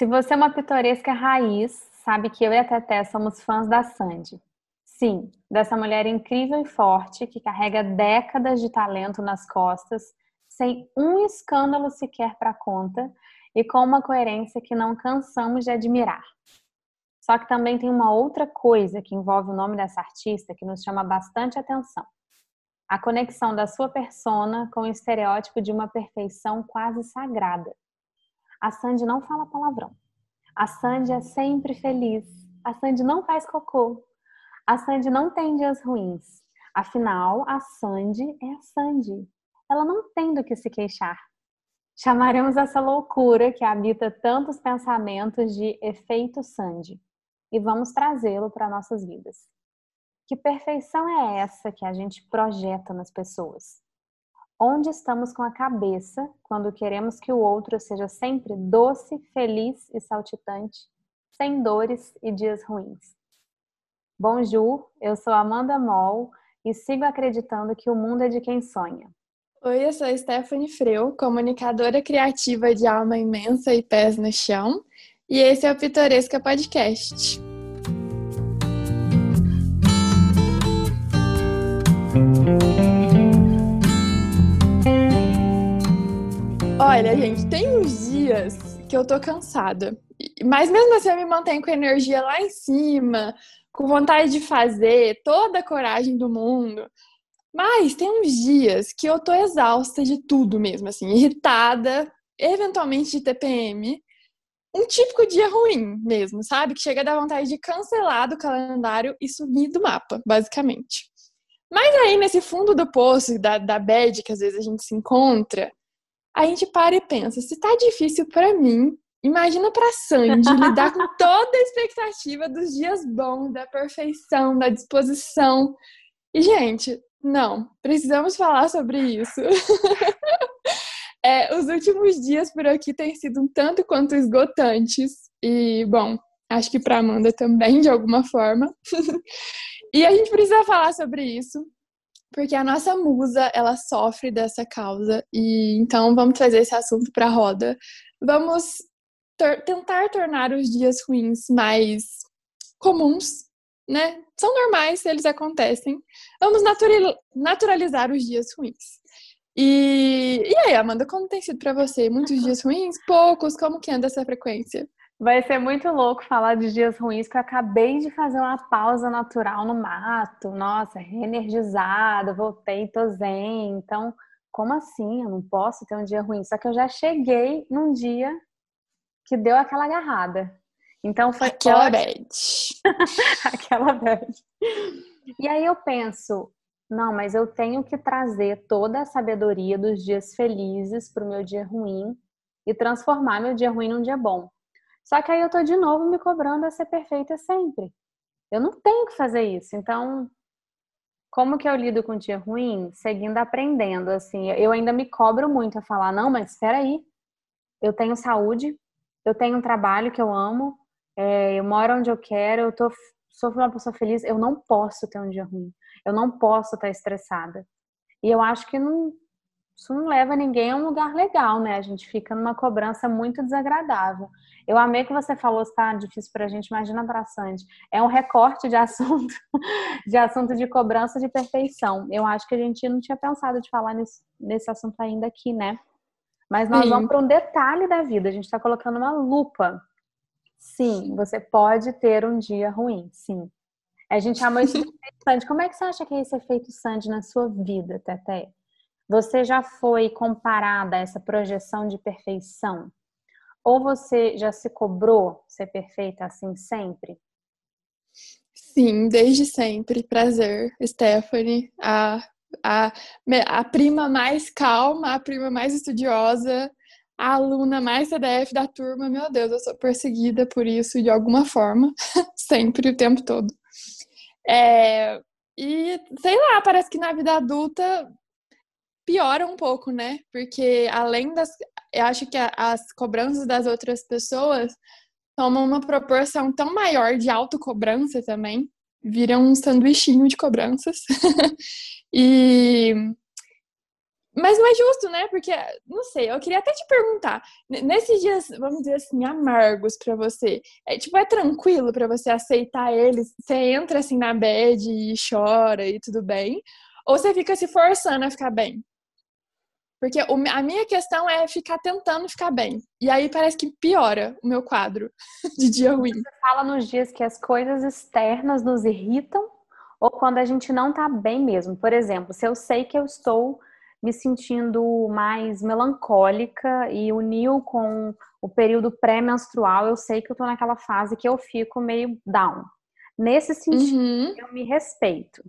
Se você é uma pitoresca raiz, sabe que eu e a Teté somos fãs da Sandy. Sim, dessa mulher incrível e forte que carrega décadas de talento nas costas, sem um escândalo sequer para conta e com uma coerência que não cansamos de admirar. Só que também tem uma outra coisa que envolve o nome dessa artista que nos chama bastante atenção. A conexão da sua persona com o estereótipo de uma perfeição quase sagrada. A Sandy não fala palavrão. A Sandy é sempre feliz. A Sandy não faz cocô. A Sandy não tem dias ruins. Afinal, a Sandy é a Sandy. Ela não tem do que se queixar. Chamaremos essa loucura que habita tantos pensamentos de efeito Sandy e vamos trazê-lo para nossas vidas. Que perfeição é essa que a gente projeta nas pessoas? Onde estamos com a cabeça quando queremos que o outro seja sempre doce, feliz e saltitante, sem dores e dias ruins? Bonjour, eu sou Amanda Moll e sigo acreditando que o mundo é de quem sonha. Oi, eu sou Stephanie Freu, comunicadora criativa de alma imensa e pés no chão, e esse é o Pitoresca Podcast. Olha, gente, tem uns dias que eu tô cansada. Mas mesmo assim eu me mantenho com a energia lá em cima, com vontade de fazer, toda a coragem do mundo. Mas tem uns dias que eu tô exausta de tudo mesmo, assim, irritada, eventualmente de TPM. Um típico dia ruim mesmo, sabe? Que chega a dar vontade de cancelar do calendário e sumir do mapa, basicamente. Mas aí, nesse fundo do poço da, da bad que às vezes a gente se encontra, a gente para e pensa, se tá difícil para mim, imagina para Sandy lidar com toda a expectativa dos dias bons, da perfeição, da disposição. E gente, não, precisamos falar sobre isso. é, os últimos dias por aqui têm sido um tanto quanto esgotantes e, bom, acho que para Amanda também de alguma forma. e a gente precisa falar sobre isso porque a nossa musa, ela sofre dessa causa e então vamos trazer esse assunto para a roda. Vamos tor tentar tornar os dias ruins mais comuns, né? São normais, eles acontecem. Vamos natural naturalizar os dias ruins. E, e aí, Amanda, como tem sido para você? Muitos dias ruins? Poucos? Como que anda essa frequência? Vai ser muito louco falar de dias ruins, que eu acabei de fazer uma pausa natural no mato. Nossa, reenergizada, voltei, tô zen. Então, como assim? Eu não posso ter um dia ruim. Só que eu já cheguei num dia que deu aquela agarrada. Então foi aquela bad. aquela bad. E aí eu penso, não, mas eu tenho que trazer toda a sabedoria dos dias felizes para o meu dia ruim e transformar meu dia ruim num dia bom. Só que aí eu tô de novo me cobrando a ser perfeita sempre. Eu não tenho que fazer isso. Então, como que eu lido com o dia ruim? Seguindo aprendendo, assim. Eu ainda me cobro muito a falar, não, mas espera aí. Eu tenho saúde, eu tenho um trabalho que eu amo, é, eu moro onde eu quero, eu tô, sou uma pessoa feliz, eu não posso ter um dia ruim. Eu não posso estar estressada. E eu acho que não, isso não leva ninguém a um lugar legal, né? A gente fica numa cobrança muito desagradável. Eu amei que você falou se tá difícil pra gente, imagina pra Sandy. É um recorte de assunto, de assunto de cobrança de perfeição. Eu acho que a gente não tinha pensado de falar nesse, nesse assunto ainda aqui, né? Mas nós Sim. vamos para um detalhe da vida. A gente está colocando uma lupa. Sim, você pode ter um dia ruim, sim. A gente chamou isso de efeito Sandy. Como é que você acha que é esse efeito Sandy na sua vida, Tete? Você já foi comparada a essa projeção de perfeição? Ou você já se cobrou ser perfeita assim sempre? Sim, desde sempre. Prazer, Stephanie. A, a, a prima mais calma, a prima mais estudiosa, a aluna mais CDF da turma. Meu Deus, eu sou perseguida por isso de alguma forma, sempre, o tempo todo. É, e sei lá, parece que na vida adulta piora um pouco, né? Porque além das. Eu acho que as cobranças das outras pessoas tomam uma proporção tão maior de autocobrança também. Viram um sanduichinho de cobranças. e. Mas não é justo, né? Porque, não sei, eu queria até te perguntar, nesses dias, vamos dizer assim, amargos para você, é, tipo, é tranquilo para você aceitar eles? Você entra assim na bed e chora e tudo bem? Ou você fica se forçando a ficar bem? Porque a minha questão é ficar tentando ficar bem. E aí parece que piora o meu quadro de dia ruim. Você fala nos dias que as coisas externas nos irritam ou quando a gente não tá bem mesmo. Por exemplo, se eu sei que eu estou me sentindo mais melancólica e uniu com o período pré-menstrual, eu sei que eu tô naquela fase que eu fico meio down. Nesse sentido, uhum. eu me respeito.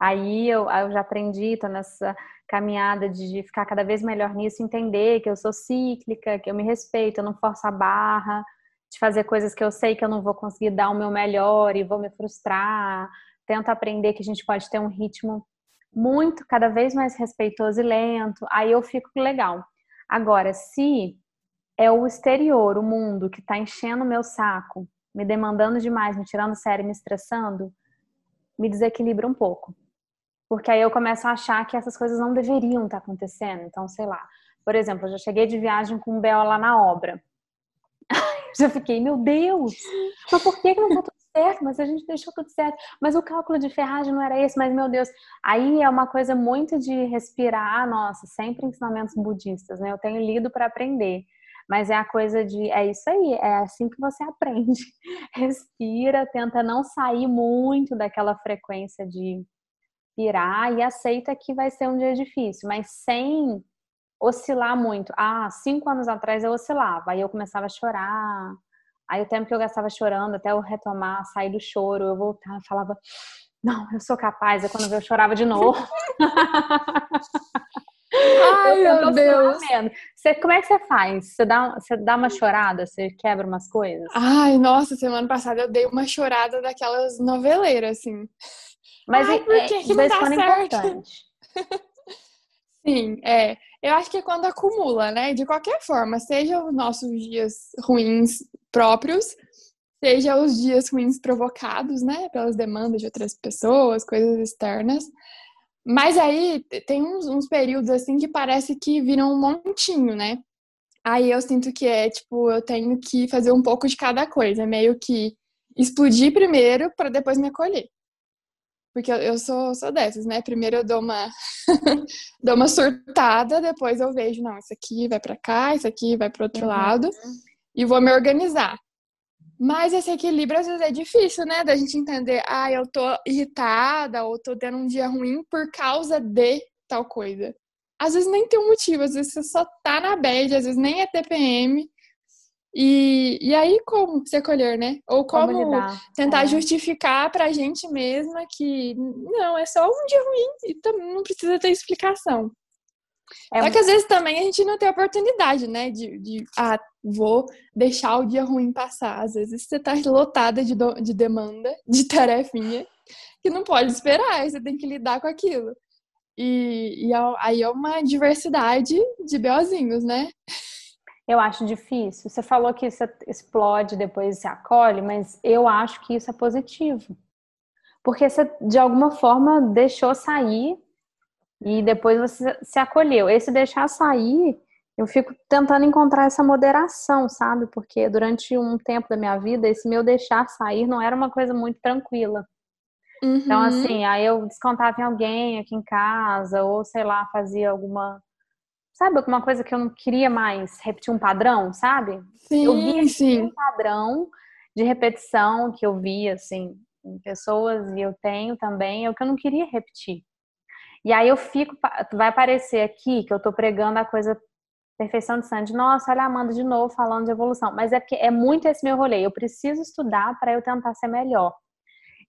Aí eu, eu já aprendi, tô nessa caminhada de ficar cada vez melhor nisso, entender que eu sou cíclica, que eu me respeito, eu não forço a barra, de fazer coisas que eu sei que eu não vou conseguir dar o meu melhor e vou me frustrar. Tento aprender que a gente pode ter um ritmo muito, cada vez mais respeitoso e lento. Aí eu fico legal. Agora, se é o exterior, o mundo que está enchendo o meu saco, me demandando demais, me tirando sério, me estressando, me desequilibra um pouco. Porque aí eu começo a achar que essas coisas não deveriam estar acontecendo. Então, sei lá. Por exemplo, eu já cheguei de viagem com um B.O. lá na obra. já fiquei, meu Deus! Mas por que, não tá tudo certo? Mas a gente deixou tudo certo. Mas o cálculo de ferragem não era esse, mas meu Deus. Aí é uma coisa muito de respirar, nossa, sempre ensinamentos budistas, né? Eu tenho lido para aprender. Mas é a coisa de, é isso aí, é assim que você aprende. Respira, tenta não sair muito daquela frequência de pirar e aceita que vai ser um dia difícil, mas sem oscilar muito. Ah, cinco anos atrás eu oscilava, aí eu começava a chorar. Aí o tempo que eu gastava chorando, até eu retomar, sair do choro, eu voltava, falava, não, eu sou capaz. Aí quando eu chorava de novo. Ai, meu Deus. Você, como é que você faz? Você dá, você dá uma chorada? Você quebra umas coisas? Ai, nossa, semana passada eu dei uma chorada daquelas noveleiras, assim. Mas Ai, por que, é, que não dá certo? importante. Sim, é. Eu acho que é quando acumula, né? De qualquer forma, seja os nossos dias ruins próprios, seja os dias ruins provocados, né? Pelas demandas de outras pessoas, coisas externas. Mas aí tem uns, uns períodos assim que parece que viram um montinho, né? Aí eu sinto que é tipo, eu tenho que fazer um pouco de cada coisa, meio que explodir primeiro para depois me acolher. Porque eu sou, sou dessas, né? Primeiro eu dou uma, dou uma surtada, depois eu vejo, não, isso aqui vai para cá, isso aqui vai para outro uhum. lado, e vou me organizar. Mas esse equilíbrio às vezes é difícil, né? Da gente entender, ah, eu tô irritada ou tô tendo um dia ruim por causa de tal coisa. Às vezes nem tem um motivo, às vezes você só tá na bad, às vezes nem é TPM, e, e aí, como se acolher, né? Ou como, como tentar é. justificar pra gente mesma que não, é só um dia ruim e não precisa ter explicação. É Só que às vezes também a gente não tem oportunidade, né? De, de ah, vou deixar o dia ruim passar. Às vezes você tá lotada de, do, de demanda, de tarefinha, que não pode esperar, você tem que lidar com aquilo. E, e é aí é uma diversidade de beozinhos, né? Eu acho difícil. Você falou que isso explode, depois se acolhe, mas eu acho que isso é positivo. Porque você, de alguma forma, deixou sair e depois você se acolheu. Esse deixar sair, eu fico tentando encontrar essa moderação, sabe? Porque durante um tempo da minha vida, esse meu deixar sair não era uma coisa muito tranquila. Então, uhum. Então, assim, aí eu descontava em alguém aqui em casa, ou sei lá, fazia alguma sabe, alguma coisa que eu não queria mais repetir um padrão, sabe? Sim, eu via sim. um padrão de repetição que eu via, assim, em pessoas e eu tenho também, é o que eu não queria repetir. E aí eu fico, vai parecer aqui que eu tô pregando a coisa perfeição de Sandy. Nossa, olha a Amanda de novo falando de evolução. Mas é porque é muito esse meu rolê. Eu preciso estudar para eu tentar ser melhor.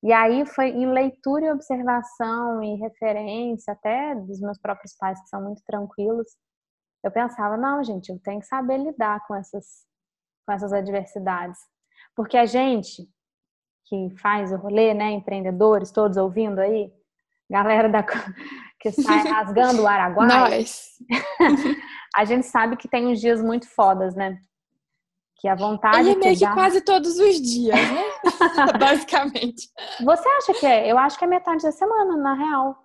E aí foi em leitura e observação e referência, até dos meus próprios pais, que são muito tranquilos, eu pensava, não, gente, eu tenho que saber lidar com essas, com essas adversidades. Porque a gente que faz o rolê, né, empreendedores, todos ouvindo aí, galera da, que sai rasgando o Araguaia, Nós. a gente sabe que tem uns dias muito fodas, né? Que a vontade. E é meio que, dá... quase todos os dias, né? Basicamente. Você acha que é? Eu acho que é metade da semana, na real.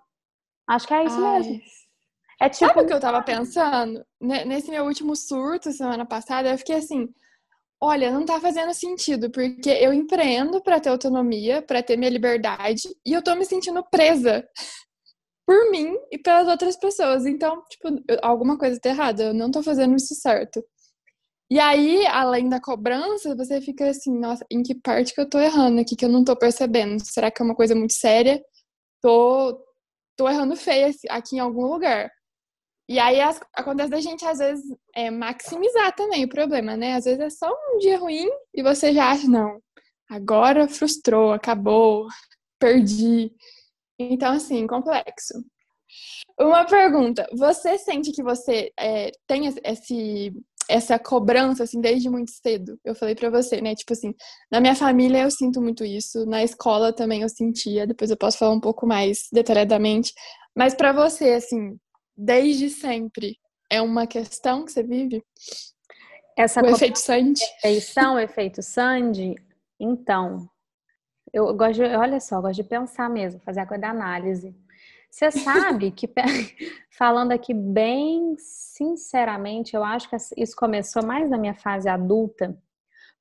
Acho que é isso Ai. mesmo. É tipo... Sabe o que eu tava pensando? Nesse meu último surto, semana passada, eu fiquei assim, olha, não tá fazendo sentido, porque eu empreendo para ter autonomia, para ter minha liberdade, e eu tô me sentindo presa por mim e pelas outras pessoas. Então, tipo, alguma coisa tá errada, eu não tô fazendo isso certo. E aí, além da cobrança, você fica assim, nossa, em que parte que eu tô errando aqui que eu não tô percebendo? Será que é uma coisa muito séria? Tô, tô errando feia aqui em algum lugar. E aí as, acontece da gente, às vezes, é, maximizar também o problema, né? Às vezes é só um dia ruim e você já acha, não, agora frustrou, acabou, perdi. Então, assim, complexo. Uma pergunta: você sente que você é, tem esse, essa cobrança, assim, desde muito cedo? Eu falei para você, né? Tipo assim, na minha família eu sinto muito isso, na escola também eu sentia, depois eu posso falar um pouco mais detalhadamente. Mas para você, assim, desde sempre, é uma questão que você vive? Essa o efeito Sandy? Perfeição, efeito Sandy? Então, eu gosto de, olha só, eu gosto de pensar mesmo, fazer a coisa da análise. Você sabe que, falando aqui bem sinceramente, eu acho que isso começou mais na minha fase adulta,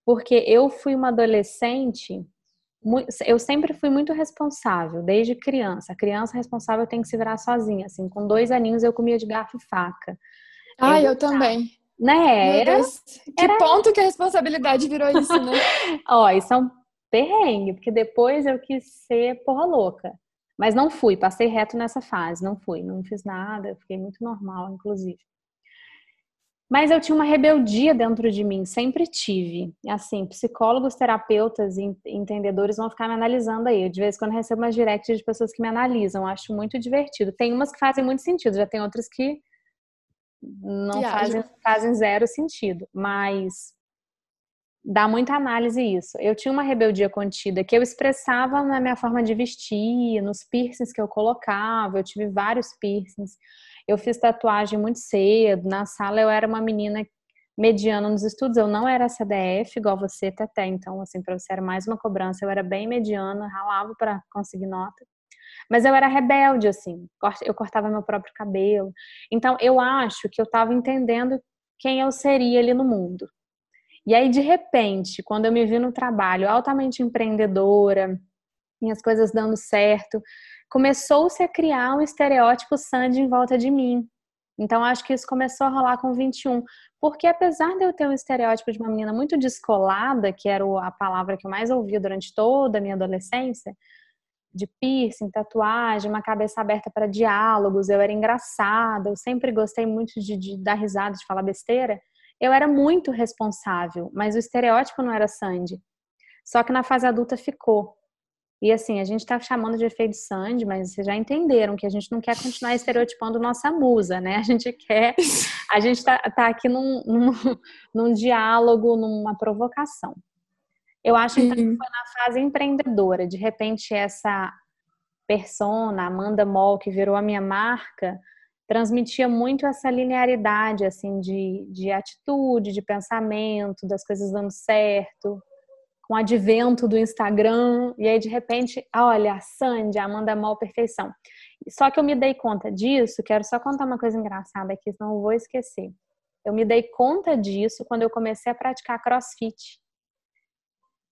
porque eu fui uma adolescente, eu sempre fui muito responsável, desde criança. A criança responsável tem que se virar sozinha, assim, com dois aninhos eu comia de garfo e faca. Ah, eu, eu também. Né? Era, que era... ponto que a responsabilidade virou isso, né? Ó, isso é um perrengue, porque depois eu quis ser porra louca. Mas não fui, passei reto nessa fase, não fui, não fiz nada, fiquei muito normal, inclusive. Mas eu tinha uma rebeldia dentro de mim, sempre tive. Assim, psicólogos, terapeutas e entendedores vão ficar me analisando aí. De vez em quando recebo umas directs de pessoas que me analisam, acho muito divertido. Tem umas que fazem muito sentido, já tem outras que não fazem, fazem zero sentido. Mas dá muita análise isso. Eu tinha uma rebeldia contida que eu expressava na minha forma de vestir, nos piercings que eu colocava, eu tive vários piercings. Eu fiz tatuagem muito cedo, na sala eu era uma menina mediana nos estudos, eu não era CDF igual você até então, assim, para você era mais uma cobrança, eu era bem mediana, ralava para conseguir nota. Mas eu era rebelde, assim, eu cortava meu próprio cabelo. Então, eu acho que eu estava entendendo quem eu seria ali no mundo. E aí, de repente, quando eu me vi no trabalho altamente empreendedora, minhas coisas dando certo, começou-se a criar um estereótipo Sandy em volta de mim. Então, acho que isso começou a rolar com 21. Porque apesar de eu ter um estereótipo de uma menina muito descolada, que era a palavra que eu mais ouvia durante toda a minha adolescência, de piercing, tatuagem, uma cabeça aberta para diálogos, eu era engraçada, eu sempre gostei muito de, de dar risada, de falar besteira eu era muito responsável, mas o estereótipo não era Sandy. Só que na fase adulta ficou. E assim, a gente está chamando de efeito Sandy, mas vocês já entenderam que a gente não quer continuar estereotipando nossa musa, né? A gente quer. A gente está tá aqui num, num, num, diálogo, numa provocação. Eu acho então, que foi na fase empreendedora, de repente, essa persona, Amanda Moll, que virou a minha marca, transmitia muito essa linearidade assim de, de atitude, de pensamento, das coisas dando certo, com o advento do Instagram, e aí de repente, olha, a Sandy, a Amanda Mal Perfeição. Só que eu me dei conta disso, quero só contar uma coisa engraçada aqui, senão eu vou esquecer. Eu me dei conta disso quando eu comecei a praticar crossfit,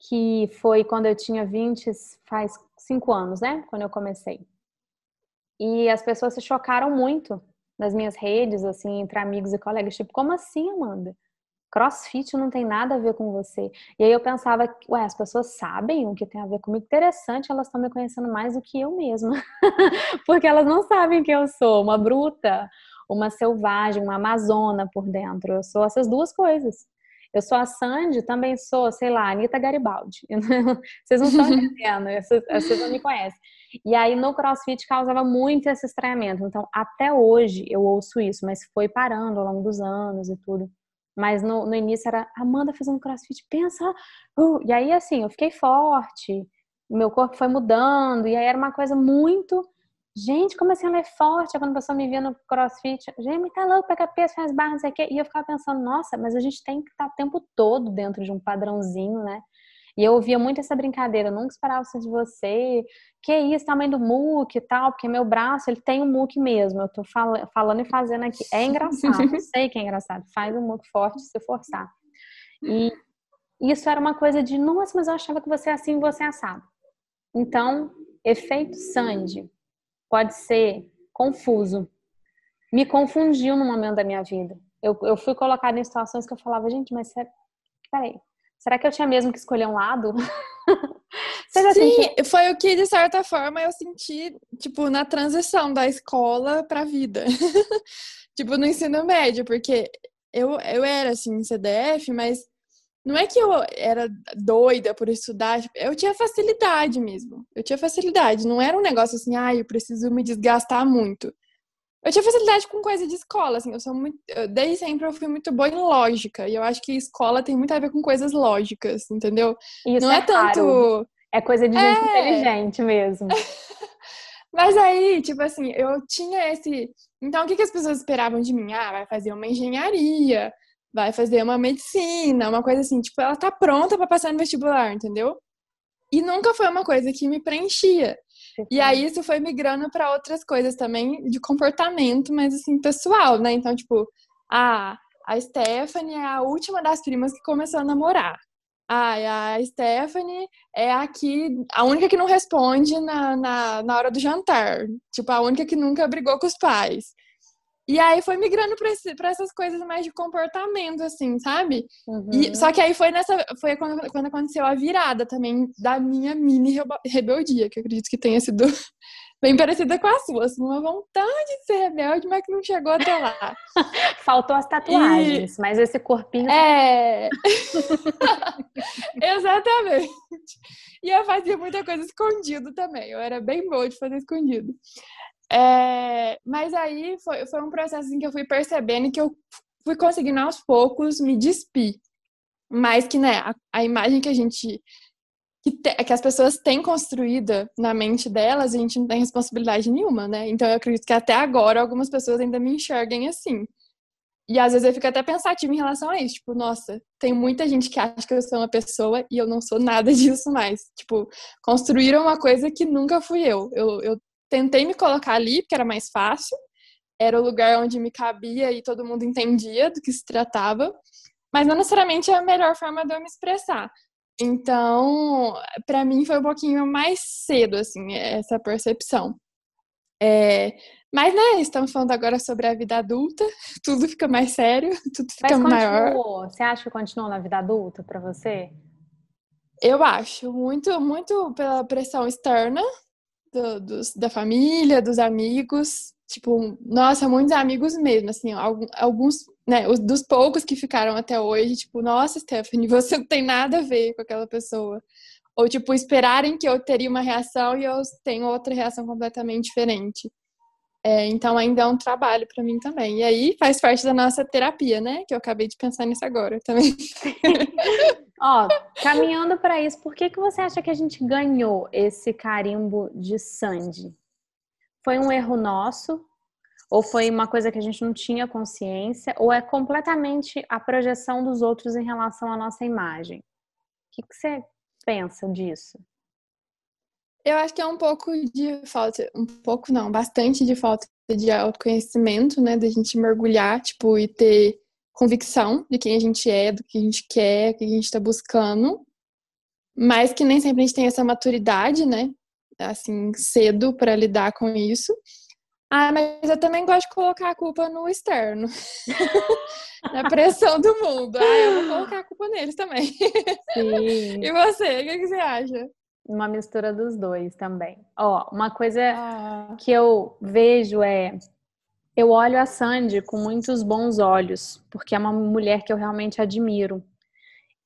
que foi quando eu tinha 20, faz cinco anos, né? Quando eu comecei. E as pessoas se chocaram muito nas minhas redes, assim, entre amigos e colegas, tipo, como assim, Amanda? Crossfit não tem nada a ver com você. E aí eu pensava, ué, as pessoas sabem o que tem a ver comigo. Interessante, elas estão me conhecendo mais do que eu mesma. Porque elas não sabem que eu sou uma bruta, uma selvagem, uma amazona por dentro. Eu sou essas duas coisas. Eu sou a Sandy, também sou, sei lá, Anitta Garibaldi. Vocês não estão entendendo, vocês não me conhecem. E aí no CrossFit causava muito esse estranhamento. Então, até hoje eu ouço isso, mas foi parando ao longo dos anos e tudo. Mas no, no início era, Amanda fazendo crossfit, pensa. Uh! E aí, assim, eu fiquei forte, meu corpo foi mudando, e aí era uma coisa muito. Gente, como assim ela é forte? Quando a pessoa me via no crossfit, gente, tá louco, pega peso, faz barra, não sei o quê. E eu ficava pensando, nossa, mas a gente tem que estar o tempo todo dentro de um padrãozinho, né? E eu ouvia muito essa brincadeira, eu nunca esperava isso de você. Que isso, tamanho do muque e tal, porque meu braço, ele tem um muque mesmo. Eu tô fal falando e fazendo aqui. É engraçado, eu sei que é engraçado. Faz um muque forte se forçar. E isso era uma coisa de, nossa, mas eu achava que você é assim, você é assado. Então, efeito Sandy pode ser confuso. Me confundiu no momento da minha vida. Eu, eu fui colocada em situações que eu falava, gente, mas você, peraí, será que eu tinha mesmo que escolher um lado? Sim, sentiram? foi o que, de certa forma, eu senti, tipo, na transição da escola pra vida. tipo, no ensino médio, porque eu, eu era, assim, CDF, mas não é que eu era doida por estudar, tipo, eu tinha facilidade mesmo. Eu tinha facilidade, não era um negócio assim, ah, eu preciso me desgastar muito. Eu tinha facilidade com coisa de escola, assim, eu sou muito, desde sempre eu fui muito boa em lógica, e eu acho que escola tem muito a ver com coisas lógicas, entendeu? Isso não é, é tanto é coisa de gente é... inteligente mesmo. Mas aí, tipo assim, eu tinha esse. Então, o que, que as pessoas esperavam de mim? Ah, vai fazer uma engenharia, vai fazer uma medicina, uma coisa assim. Tipo, ela tá pronta para passar no vestibular, entendeu? E nunca foi uma coisa que me preenchia. E aí isso foi migrando para outras coisas também de comportamento, mas assim, pessoal, né? Então, tipo, a, a Stephanie é a última das primas que começou a namorar. Ah, a Stephanie é aqui, a única que não responde na, na, na hora do jantar. Tipo, a única que nunca brigou com os pais. E aí foi migrando para essas coisas mais de comportamento, assim, sabe? Uhum. E, só que aí foi nessa. Foi quando, quando aconteceu a virada também da minha mini rebeldia, que eu acredito que tenha sido bem parecida com a sua. Assim, uma vontade de ser rebelde, mas que não chegou até lá. Faltou as tatuagens, e... mas esse corpinho. É. Exatamente. E eu fazia muita coisa escondido também. Eu era bem boa de fazer escondido. É, mas aí foi, foi um processo em que eu fui percebendo que eu fui conseguindo aos poucos me despir. Mas que, né, a, a imagem que a gente. Que, te, que as pessoas têm construída na mente delas, a gente não tem responsabilidade nenhuma, né? Então eu acredito que até agora algumas pessoas ainda me enxerguem assim. E às vezes eu fico até pensativa em relação a isso. Tipo, nossa, tem muita gente que acha que eu sou uma pessoa e eu não sou nada disso mais. Tipo, construíram uma coisa que nunca fui eu. Eu, eu tentei me colocar ali, porque era mais fácil, era o lugar onde me cabia e todo mundo entendia do que se tratava, mas não necessariamente é a melhor forma de eu me expressar. Então, para mim foi um pouquinho mais cedo, assim, essa percepção. É, mas, né, estamos falando agora sobre a vida adulta, tudo fica mais sério, tudo fica mas maior. Você acha que continuou na vida adulta para você? Eu acho, muito, muito pela pressão externa, do, dos, da família, dos amigos. Tipo, nossa, muitos amigos mesmo, assim, alguns, né, os, dos poucos que ficaram até hoje, tipo, nossa, Stephanie, você não tem nada a ver com aquela pessoa. Ou, tipo, esperarem que eu teria uma reação e eu tenho outra reação completamente diferente. É, então, ainda é um trabalho para mim também. E aí, faz parte da nossa terapia, né? Que eu acabei de pensar nisso agora também. Ó, caminhando para isso, por que, que você acha que a gente ganhou esse carimbo de Sandy? Foi um erro nosso? Ou foi uma coisa que a gente não tinha consciência? Ou é completamente a projeção dos outros em relação à nossa imagem? O que, que você pensa disso? Eu acho que é um pouco de falta, um pouco não, bastante de falta de autoconhecimento, né? Da gente mergulhar, tipo, e ter convicção de quem a gente é, do que a gente quer, do que a gente está buscando, mas que nem sempre a gente tem essa maturidade, né? Assim, cedo para lidar com isso. Ah, mas eu também gosto de colocar a culpa no externo. Na pressão do mundo. Ah, eu vou colocar a culpa neles também. Sim. e você, o que, que você acha? Uma mistura dos dois também. Ó, uma coisa ah. que eu vejo é eu olho a Sandy com muitos bons olhos, porque é uma mulher que eu realmente admiro.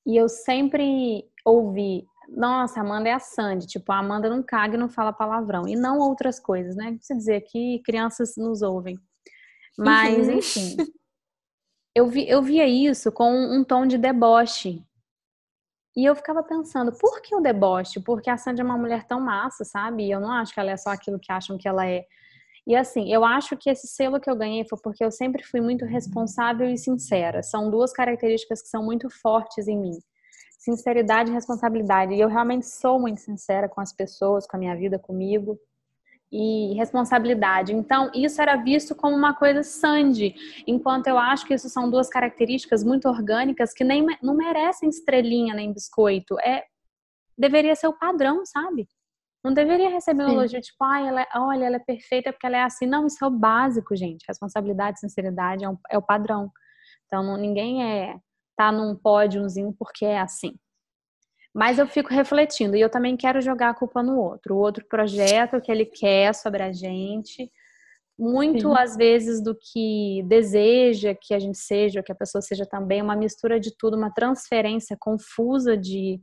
E eu sempre ouvi, nossa, Amanda é a Sandy, tipo, a Amanda não caga e não fala palavrão. E não outras coisas, né? Precisa dizer que crianças nos ouvem. Mas, uhum. enfim. Eu, vi, eu via isso com um tom de deboche. E eu ficava pensando, por que o deboche? Porque a Sandy é uma mulher tão massa, sabe? E eu não acho que ela é só aquilo que acham que ela é. E assim, eu acho que esse selo que eu ganhei foi porque eu sempre fui muito responsável e sincera. São duas características que são muito fortes em mim. sinceridade e responsabilidade. E eu realmente sou muito sincera com as pessoas, com a minha vida, comigo. E responsabilidade. Então, isso era visto como uma coisa sandy, enquanto eu acho que isso são duas características muito orgânicas que nem não merecem estrelinha nem biscoito. É deveria ser o padrão, sabe? Não deveria receber um elogio tipo, ah, ela é, olha, ela é perfeita porque ela é assim. Não, isso é o básico, gente. Responsabilidade, sinceridade é, um, é o padrão. Então, não, ninguém é tá num pódiozinho porque é assim. Mas eu fico refletindo e eu também quero jogar a culpa no outro. O outro projeto que ele quer sobre a gente, muito Sim. às vezes do que deseja que a gente seja, que a pessoa seja também, uma mistura de tudo, uma transferência confusa de,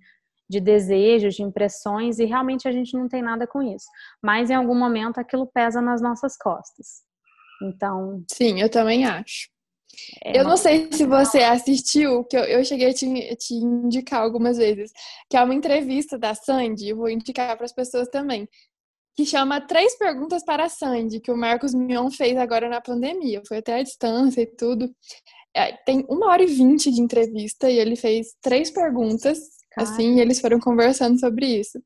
de desejos, de impressões, e realmente a gente não tem nada com isso. Mas em algum momento aquilo pesa nas nossas costas. Então. Sim, eu também acho. É eu não sei se você assistiu, que eu, eu cheguei a te, te, indicar algumas vezes, que é uma entrevista da Sandy, eu vou indicar para as pessoas também, que chama Três Perguntas para a Sandy, que o Marcos Mion fez agora na pandemia. Foi até a distância e tudo. É, tem uma hora e vinte de entrevista e ele fez três perguntas, Cara. assim, e eles foram conversando sobre isso.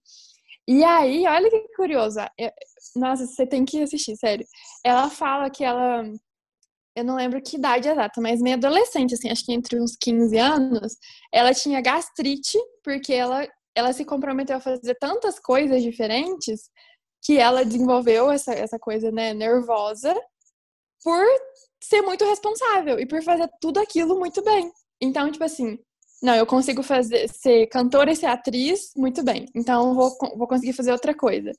E aí, olha que curioso. É, nossa, você tem que assistir, sério. Ela fala que ela eu não lembro que idade exata, mas meio adolescente, assim, acho que entre uns 15 anos, ela tinha gastrite, porque ela, ela se comprometeu a fazer tantas coisas diferentes que ela desenvolveu essa, essa coisa, né, nervosa por ser muito responsável e por fazer tudo aquilo muito bem. Então, tipo assim, não, eu consigo fazer ser cantora e ser atriz muito bem. Então, vou, vou conseguir fazer outra coisa.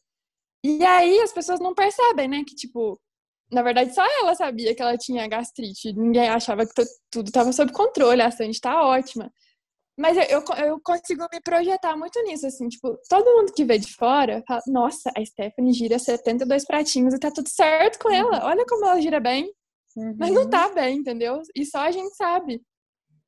E aí as pessoas não percebem, né, que tipo, na verdade, só ela sabia que ela tinha gastrite. Ninguém achava que tudo estava sob controle, a Sandy está ótima. Mas eu, eu, eu, consigo me projetar muito nisso, assim, tipo, todo mundo que vê de fora fala, nossa, a Stephanie gira 72 pratinhos e tá tudo certo com ela. Uhum. Olha como ela gira bem. Uhum. Mas não tá bem, entendeu? E só a gente sabe.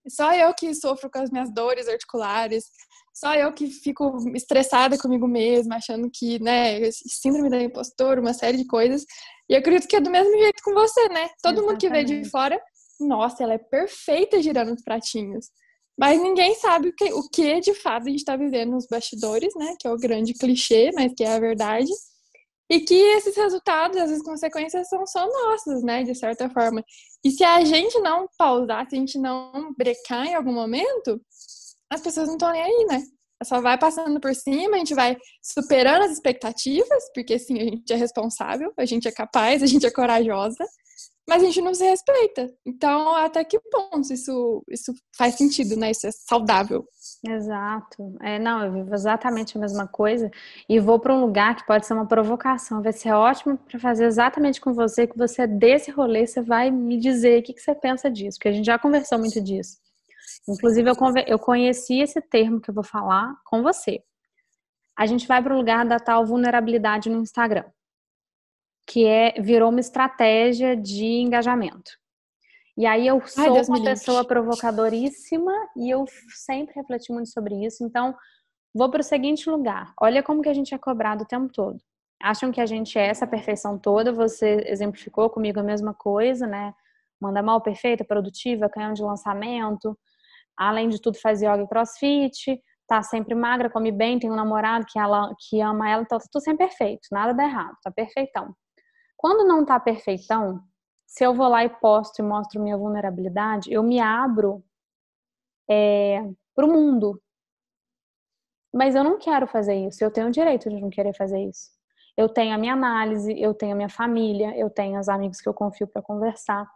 Só eu que sofro com as minhas dores articulares, só eu que fico estressada comigo mesma, achando que, né, síndrome da impostora, uma série de coisas. E eu acredito que é do mesmo jeito com você, né? Todo Exatamente. mundo que vê de fora, nossa, ela é perfeita girando os pratinhos. Mas ninguém sabe o que, o que de fato a gente está vivendo nos bastidores, né? Que é o grande clichê, mas que é a verdade. E que esses resultados, essas consequências são só nossas, né? De certa forma. E se a gente não pausar, se a gente não brecar em algum momento, as pessoas não estão nem aí, né? Só vai passando por cima, a gente vai superando as expectativas, porque sim, a gente é responsável, a gente é capaz, a gente é corajosa, mas a gente não se respeita. Então, até que ponto isso, isso faz sentido, né? Isso é saudável. Exato. É, não, eu vivo exatamente a mesma coisa e vou para um lugar que pode ser uma provocação. Vai ser ótimo para fazer exatamente com você, que você desse rolê, você vai me dizer o que, que você pensa disso, porque a gente já conversou muito disso. Inclusive, eu, eu conheci esse termo que eu vou falar com você. A gente vai para o lugar da tal vulnerabilidade no Instagram, que é virou uma estratégia de engajamento. E aí eu sou Ai, uma pessoa provocadoríssima e eu sempre refleti muito sobre isso. Então, vou para o seguinte lugar. Olha como que a gente é cobrado o tempo todo. Acham que a gente é essa perfeição toda. Você exemplificou comigo a mesma coisa, né? Manda mal, perfeita, produtiva, canhão de lançamento, além de tudo faz yoga e crossfit, tá sempre magra, come bem, tem um namorado que ela que ama ela, então tá tudo sempre perfeito, nada dá errado, tá perfeitão. Quando não tá perfeitão, se eu vou lá e posto e mostro minha vulnerabilidade, eu me abro é, pro mundo. Mas eu não quero fazer isso, eu tenho o direito de não querer fazer isso. Eu tenho a minha análise, eu tenho a minha família, eu tenho os amigos que eu confio para conversar.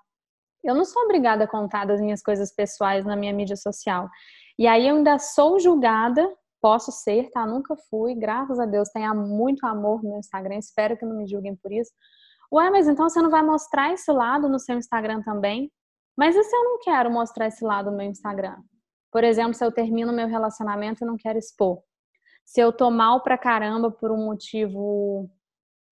Eu não sou obrigada a contar das minhas coisas pessoais na minha mídia social. E aí eu ainda sou julgada, posso ser, tá? Nunca fui, graças a Deus, tenho muito amor no meu Instagram, espero que não me julguem por isso. Ué, mas então você não vai mostrar esse lado no seu Instagram também? Mas e se eu não quero mostrar esse lado no meu Instagram? Por exemplo, se eu termino meu relacionamento e não quero expor. Se eu tô mal pra caramba por um motivo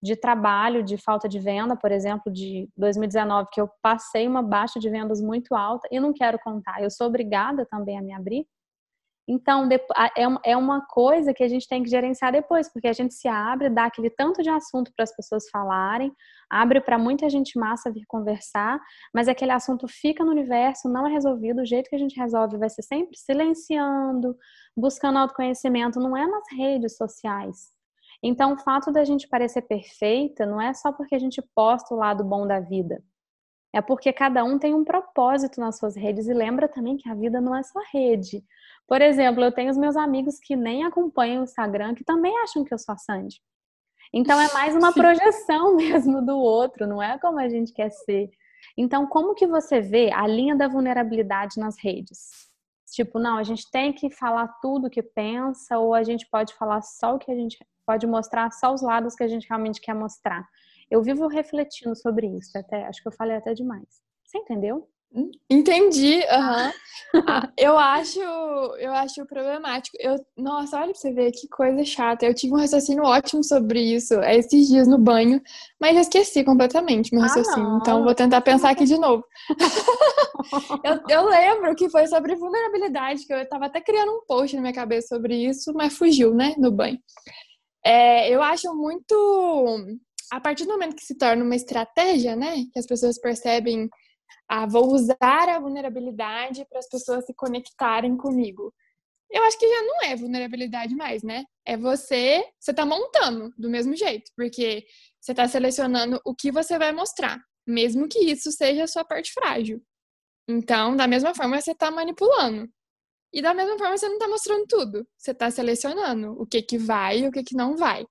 de trabalho, de falta de venda, por exemplo, de 2019, que eu passei uma baixa de vendas muito alta e não quero contar. Eu sou obrigada também a me abrir. Então, é, é uma coisa que a gente tem que gerenciar depois, porque a gente se abre, dá aquele tanto de assunto para as pessoas falarem, abre para muita gente massa vir conversar, mas aquele assunto fica no universo, não é resolvido. O jeito que a gente resolve vai ser sempre silenciando, buscando autoconhecimento, não é nas redes sociais. Então, o fato da gente parecer perfeita não é só porque a gente posta o lado bom da vida. É porque cada um tem um propósito nas suas redes e lembra também que a vida não é só rede. Por exemplo, eu tenho os meus amigos que nem acompanham o Instagram, que também acham que eu sou a Sandy. Então é mais uma projeção mesmo do outro, não é como a gente quer ser. Então, como que você vê a linha da vulnerabilidade nas redes? Tipo, não, a gente tem que falar tudo o que pensa, ou a gente pode falar só o que a gente pode mostrar, só os lados que a gente realmente quer mostrar. Eu vivo refletindo sobre isso, até acho que eu falei até demais. Você entendeu? Entendi, uhum. Ah, eu acho, eu acho problemático. Eu, nossa, olha pra você ver que coisa chata. Eu tive um raciocínio ótimo sobre isso esses dias no banho, mas eu esqueci completamente meu ah, raciocínio. Ah, então vou tentar pensar aqui de novo. eu, eu, lembro que foi sobre vulnerabilidade, que eu tava até criando um post na minha cabeça sobre isso, mas fugiu, né, no banho. É, eu acho muito a partir do momento que se torna uma estratégia, né, que as pessoas percebem ah, vou usar a vulnerabilidade para as pessoas se conectarem comigo. Eu acho que já não é vulnerabilidade mais, né? É você, você tá montando do mesmo jeito, porque você tá selecionando o que você vai mostrar, mesmo que isso seja a sua parte frágil. Então, da mesma forma, você tá manipulando. E da mesma forma, você não tá mostrando tudo. Você tá selecionando o que que vai e o que que não vai.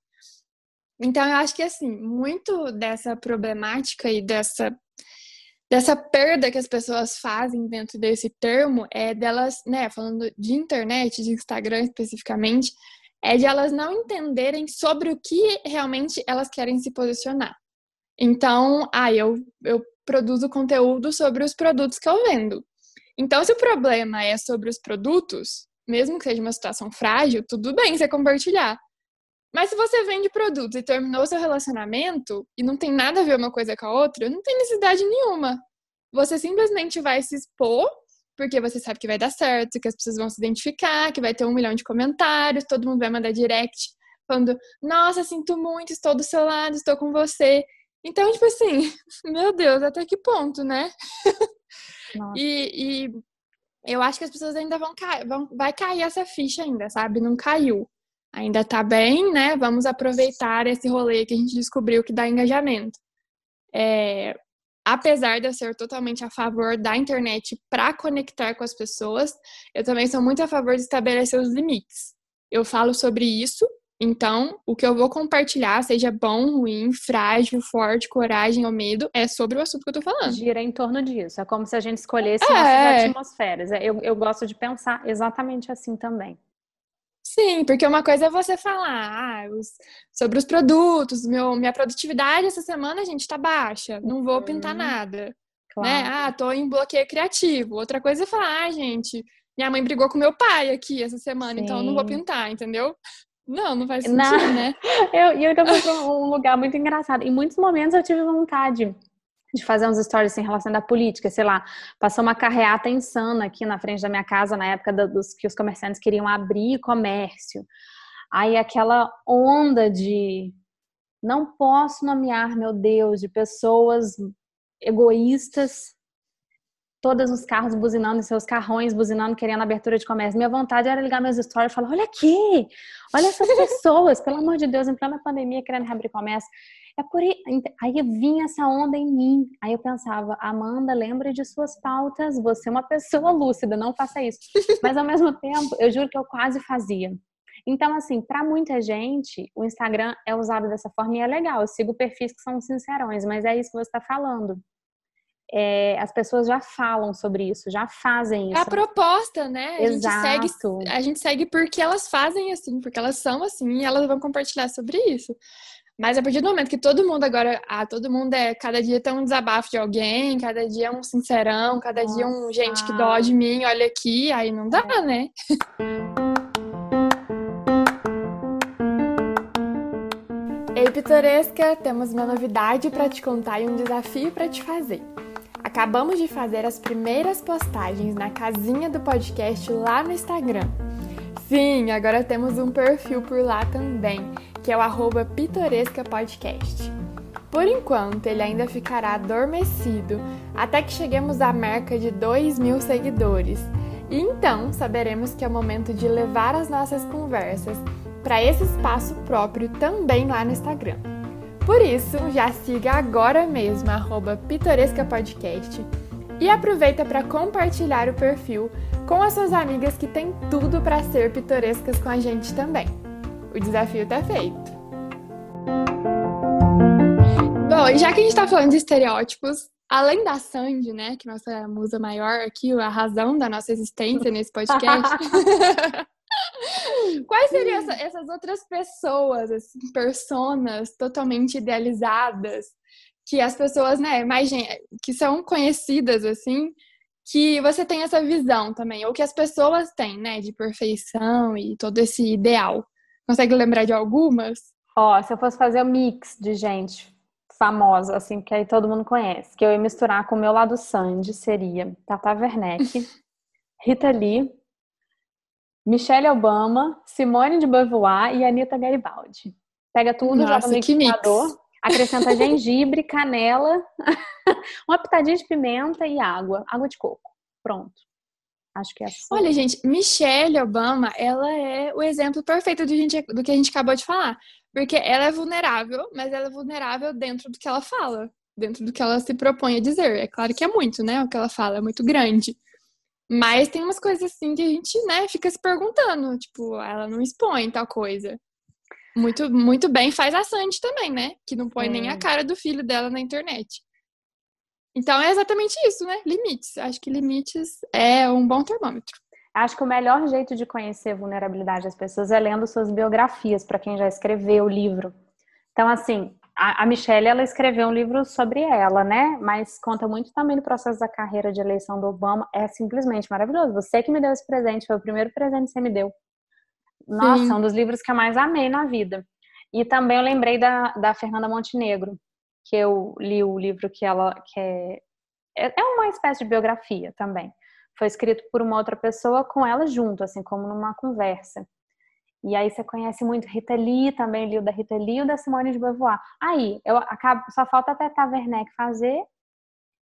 Então, eu acho que, assim, muito dessa problemática e dessa dessa perda que as pessoas fazem dentro desse termo é delas, né, falando de internet, de Instagram especificamente, é de elas não entenderem sobre o que realmente elas querem se posicionar. Então, ah, eu, eu produzo conteúdo sobre os produtos que eu vendo. Então, se o problema é sobre os produtos, mesmo que seja uma situação frágil, tudo bem você compartilhar. Mas se você vende produtos e terminou seu relacionamento e não tem nada a ver uma coisa com a outra, não tem necessidade nenhuma. Você simplesmente vai se expor, porque você sabe que vai dar certo, que as pessoas vão se identificar, que vai ter um milhão de comentários, todo mundo vai mandar direct falando: Nossa, sinto muito, estou do seu lado, estou com você. Então, tipo assim, meu Deus, até que ponto, né? e, e, eu acho que as pessoas ainda vão cair, vão, vai cair essa ficha ainda, sabe? Não caiu ainda tá bem, né? Vamos aproveitar esse rolê que a gente descobriu que dá engajamento. É, apesar de eu ser totalmente a favor da internet para conectar com as pessoas, eu também sou muito a favor de estabelecer os limites. Eu falo sobre isso, então o que eu vou compartilhar, seja bom, ruim, frágil, forte, coragem ou medo, é sobre o assunto que eu tô falando. Gira em torno disso. É como se a gente escolhesse é. nossas atmosferas. É, eu, eu gosto de pensar exatamente assim também. Sim, porque uma coisa é você falar ah, os, sobre os produtos, meu, minha produtividade essa semana, gente, tá baixa, não vou pintar uhum. nada. Né? Claro. Né? Ah, tô em bloqueio criativo. Outra coisa é falar, ah, gente, minha mãe brigou com meu pai aqui essa semana, Sim. então eu não vou pintar, entendeu? Não, não faz sentido, não. né? eu, eu ainda fui pra um lugar muito engraçado. Em muitos momentos eu tive vontade de fazer uns stories assim, em relação à política, sei lá, passou uma carreata insana aqui na frente da minha casa na época dos que os comerciantes queriam abrir comércio. Aí aquela onda de não posso nomear, meu Deus, de pessoas egoístas, todos os carros buzinando, seus carrões buzinando, querendo abertura de comércio. Minha vontade era ligar meus stories e falar: olha aqui, olha essas pessoas, pelo amor de Deus, em plena pandemia, querendo reabrir comércio. É por aí, aí vinha essa onda em mim. Aí eu pensava, Amanda, lembre de suas pautas. Você é uma pessoa lúcida, não faça isso. Mas ao mesmo tempo, eu juro que eu quase fazia. Então, assim, para muita gente, o Instagram é usado dessa forma e é legal. Eu sigo perfis que são sincerões, mas é isso que você está falando. É, as pessoas já falam sobre isso, já fazem isso. É a proposta, né? Exato. A gente, segue, a gente segue porque elas fazem assim, porque elas são assim e elas vão compartilhar sobre isso. Mas a partir do momento que todo mundo agora, ah, todo mundo é, cada dia tem um desabafo de alguém, cada dia é um sincerão, cada Nossa. dia é um gente que dó de mim, olha aqui, aí não dá, é. né? Ei, Pitoresca, temos uma novidade para te contar e um desafio para te fazer. Acabamos de fazer as primeiras postagens na casinha do podcast lá no Instagram. Sim, agora temos um perfil por lá também, que é o arroba Pitoresca Podcast. Por enquanto, ele ainda ficará adormecido até que cheguemos à marca de 2 mil seguidores. E então saberemos que é o momento de levar as nossas conversas para esse espaço próprio também lá no Instagram. Por isso, já siga agora mesmo arroba Pitoresca Podcast e aproveita para compartilhar o perfil com as suas amigas que têm tudo para ser pitorescas com a gente também. O desafio está feito. Bom, já que a gente está falando de estereótipos, além da Sandy, né, que é nossa musa maior aqui, a razão da nossa existência nesse podcast, quais seriam essa, essas outras pessoas, assim, personas totalmente idealizadas que as pessoas, né, mais que são conhecidas assim, que você tem essa visão também, ou que as pessoas têm, né, de perfeição e todo esse ideal. Consegue lembrar de algumas? Ó, se eu fosse fazer um mix de gente famosa, assim, que aí todo mundo conhece, que eu ia misturar com o meu lado Sandy, seria Tata Werneck, Rita Lee, Michelle Obama, Simone de Beauvoir e Anita Garibaldi. Pega tudo, Nossa, joga no liquidificador, acrescenta gengibre, canela, uma pitadinha de pimenta e água, água de coco. Pronto. Acho que é assim. Olha, gente, Michelle Obama, ela é o exemplo perfeito do, gente, do que a gente acabou de falar. Porque ela é vulnerável, mas ela é vulnerável dentro do que ela fala, dentro do que ela se propõe a dizer. É claro que é muito, né? O que ela fala é muito grande. Mas tem umas coisas assim que a gente, né, fica se perguntando, tipo, ela não expõe tal coisa. Muito, muito bem faz a Sandy também, né? Que não põe é. nem a cara do filho dela na internet. Então é exatamente isso, né? Limites. Acho que limites é um bom termômetro. Acho que o melhor jeito de conhecer a vulnerabilidade das pessoas é lendo suas biografias, para quem já escreveu o livro. Então, assim, a, a Michelle, ela escreveu um livro sobre ela, né? Mas conta muito também do processo da carreira de eleição do Obama. É simplesmente maravilhoso. Você que me deu esse presente, foi o primeiro presente que você me deu. Nossa, Sim. um dos livros que eu mais amei na vida. E também eu lembrei da, da Fernanda Montenegro, que eu li o livro que ela que é, é uma espécie de biografia também. Foi escrito por uma outra pessoa com ela junto, assim como numa conversa. E aí você conhece muito Rita Lee, também li o da Rita Lee e o da Simone de Beauvoir. Aí, eu acabo, só falta até Tata Werneck fazer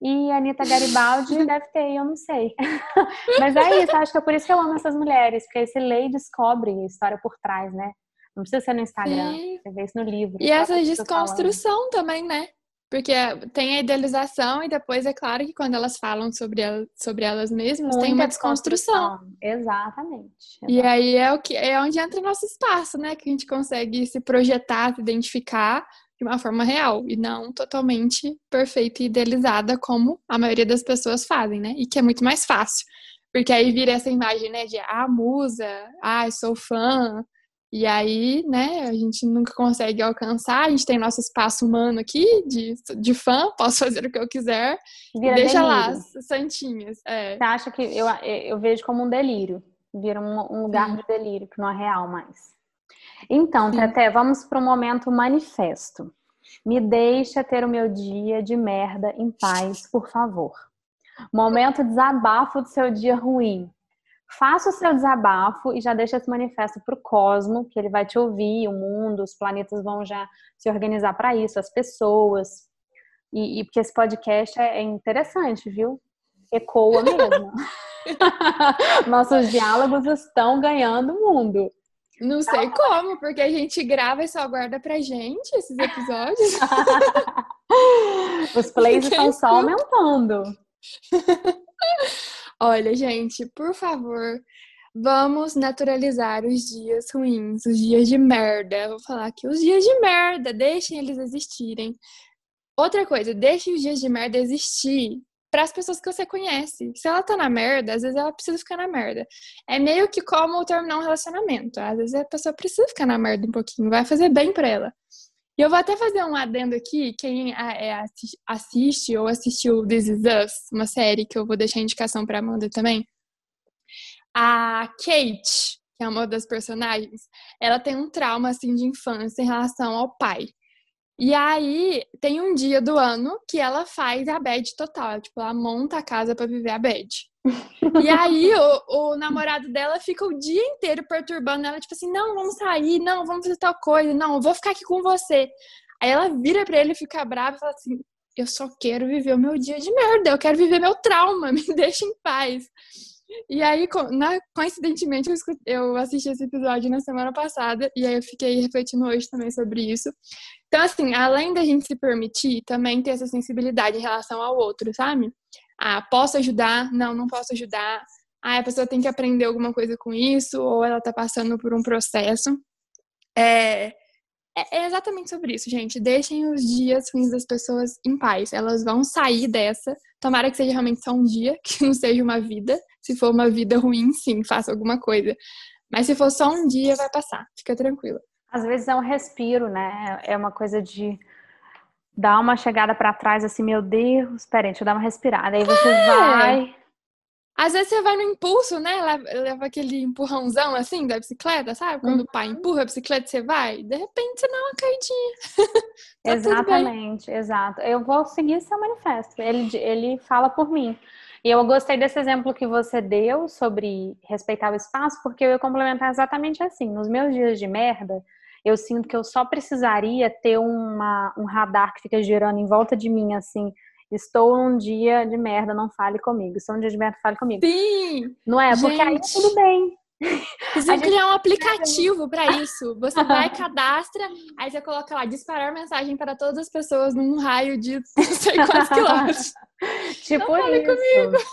e a Anitta Garibaldi deve ter, eu não sei. Mas é isso, acho que é por isso que eu amo essas mulheres, porque aí você lê e descobre a história por trás, né? Não precisa ser no Instagram, Sim. você vê isso no livro. E essa desconstrução também, né? Porque tem a idealização e depois é claro que quando elas falam sobre, elas, sobre elas mesmas, Muita tem uma desconstrução. Exatamente, exatamente, E aí é o que é onde entra o nosso espaço, né? Que a gente consegue se projetar, se identificar de uma forma real e não totalmente perfeita e idealizada como a maioria das pessoas fazem, né? E que é muito mais fácil. Porque aí vira essa imagem, né, de ah, musa, ah, sou fã, e aí, né, a gente nunca consegue alcançar, a gente tem nosso espaço humano aqui de, de fã, posso fazer o que eu quiser, Vira deixa delírio. lá as santinhas. É. Você acha que eu, eu vejo como um delírio, vira um, um lugar Sim. de delírio, que não é real mais. Então, Tete, vamos para o momento manifesto. Me deixa ter o meu dia de merda em paz, por favor. Momento desabafo do seu dia ruim. Faça o seu desabafo e já deixa esse manifesto para o Cosmo, que ele vai te ouvir, o mundo, os planetas vão já se organizar para isso, as pessoas. E, e, porque esse podcast é, é interessante, viu? Ecoa mesmo. Nossos diálogos estão ganhando o mundo. Não sei como, porque a gente grava e só guarda pra gente esses episódios. Os plays estão só aumentando. Olha, gente, por favor, vamos naturalizar os dias ruins, os dias de merda. Eu vou falar aqui, os dias de merda, deixem eles existirem. Outra coisa, deixe os dias de merda existir para as pessoas que você conhece. Se ela tá na merda, às vezes ela precisa ficar na merda. É meio que como terminar um relacionamento. Às vezes a pessoa precisa ficar na merda um pouquinho, vai fazer bem para ela. E eu vou até fazer um adendo aqui, quem é, assiste ou assistiu This Is Us, uma série que eu vou deixar indicação para Amanda também. A Kate, que é uma das personagens, ela tem um trauma assim de infância em relação ao pai. E aí tem um dia do ano que ela faz a bed total, tipo, ela monta a casa para viver a bed. E aí o, o, namorado dela fica o dia inteiro perturbando ela, tipo assim, não, vamos sair, não, vamos fazer tal coisa, não, vou ficar aqui com você. Aí ela vira pra ele, fica brava e fala assim, eu só quero viver o meu dia de merda, eu quero viver meu trauma, me deixa em paz. E aí, na, coincidentemente, eu assisti esse episódio na semana passada, e aí eu fiquei refletindo hoje também sobre isso. Então, assim, além da gente se permitir, também ter essa sensibilidade em relação ao outro, sabe? Ah, posso ajudar? Não, não posso ajudar. Ah, a pessoa tem que aprender alguma coisa com isso, ou ela tá passando por um processo. É, é, é exatamente sobre isso, gente. Deixem os dias ruins das pessoas em paz. Elas vão sair dessa. Tomara que seja realmente só um dia, que não seja uma vida. Se for uma vida ruim, sim, faça alguma coisa. Mas se for só um dia, vai passar. Fica tranquila. Às vezes é um respiro, né? É uma coisa de dar uma chegada para trás, assim, meu Deus, peraí, deixa eu dar uma respirada. Aí você é. vai, às vezes você vai no impulso, né? Leva, leva aquele empurrãozão assim da bicicleta, sabe? Quando uhum. o pai empurra a bicicleta, você vai, de repente você dá uma caidinha. tá Exatamente, exato. Eu vou seguir seu manifesto. Ele, ele fala por mim. E eu gostei desse exemplo que você deu sobre respeitar o espaço, porque eu ia complementar exatamente assim. Nos meus dias de merda, eu sinto que eu só precisaria ter uma, um radar que fica girando em volta de mim, assim, Estou num dia de merda, não fale comigo. Estou num dia de merda, fale comigo. Sim! Não é? Porque aí tudo bem. Precisa gente... criar um aplicativo para isso. Você vai, cadastra, aí você coloca lá, disparar mensagem para todas as pessoas num raio de não sei quantos quilômetros. tipo não isso. Comigo.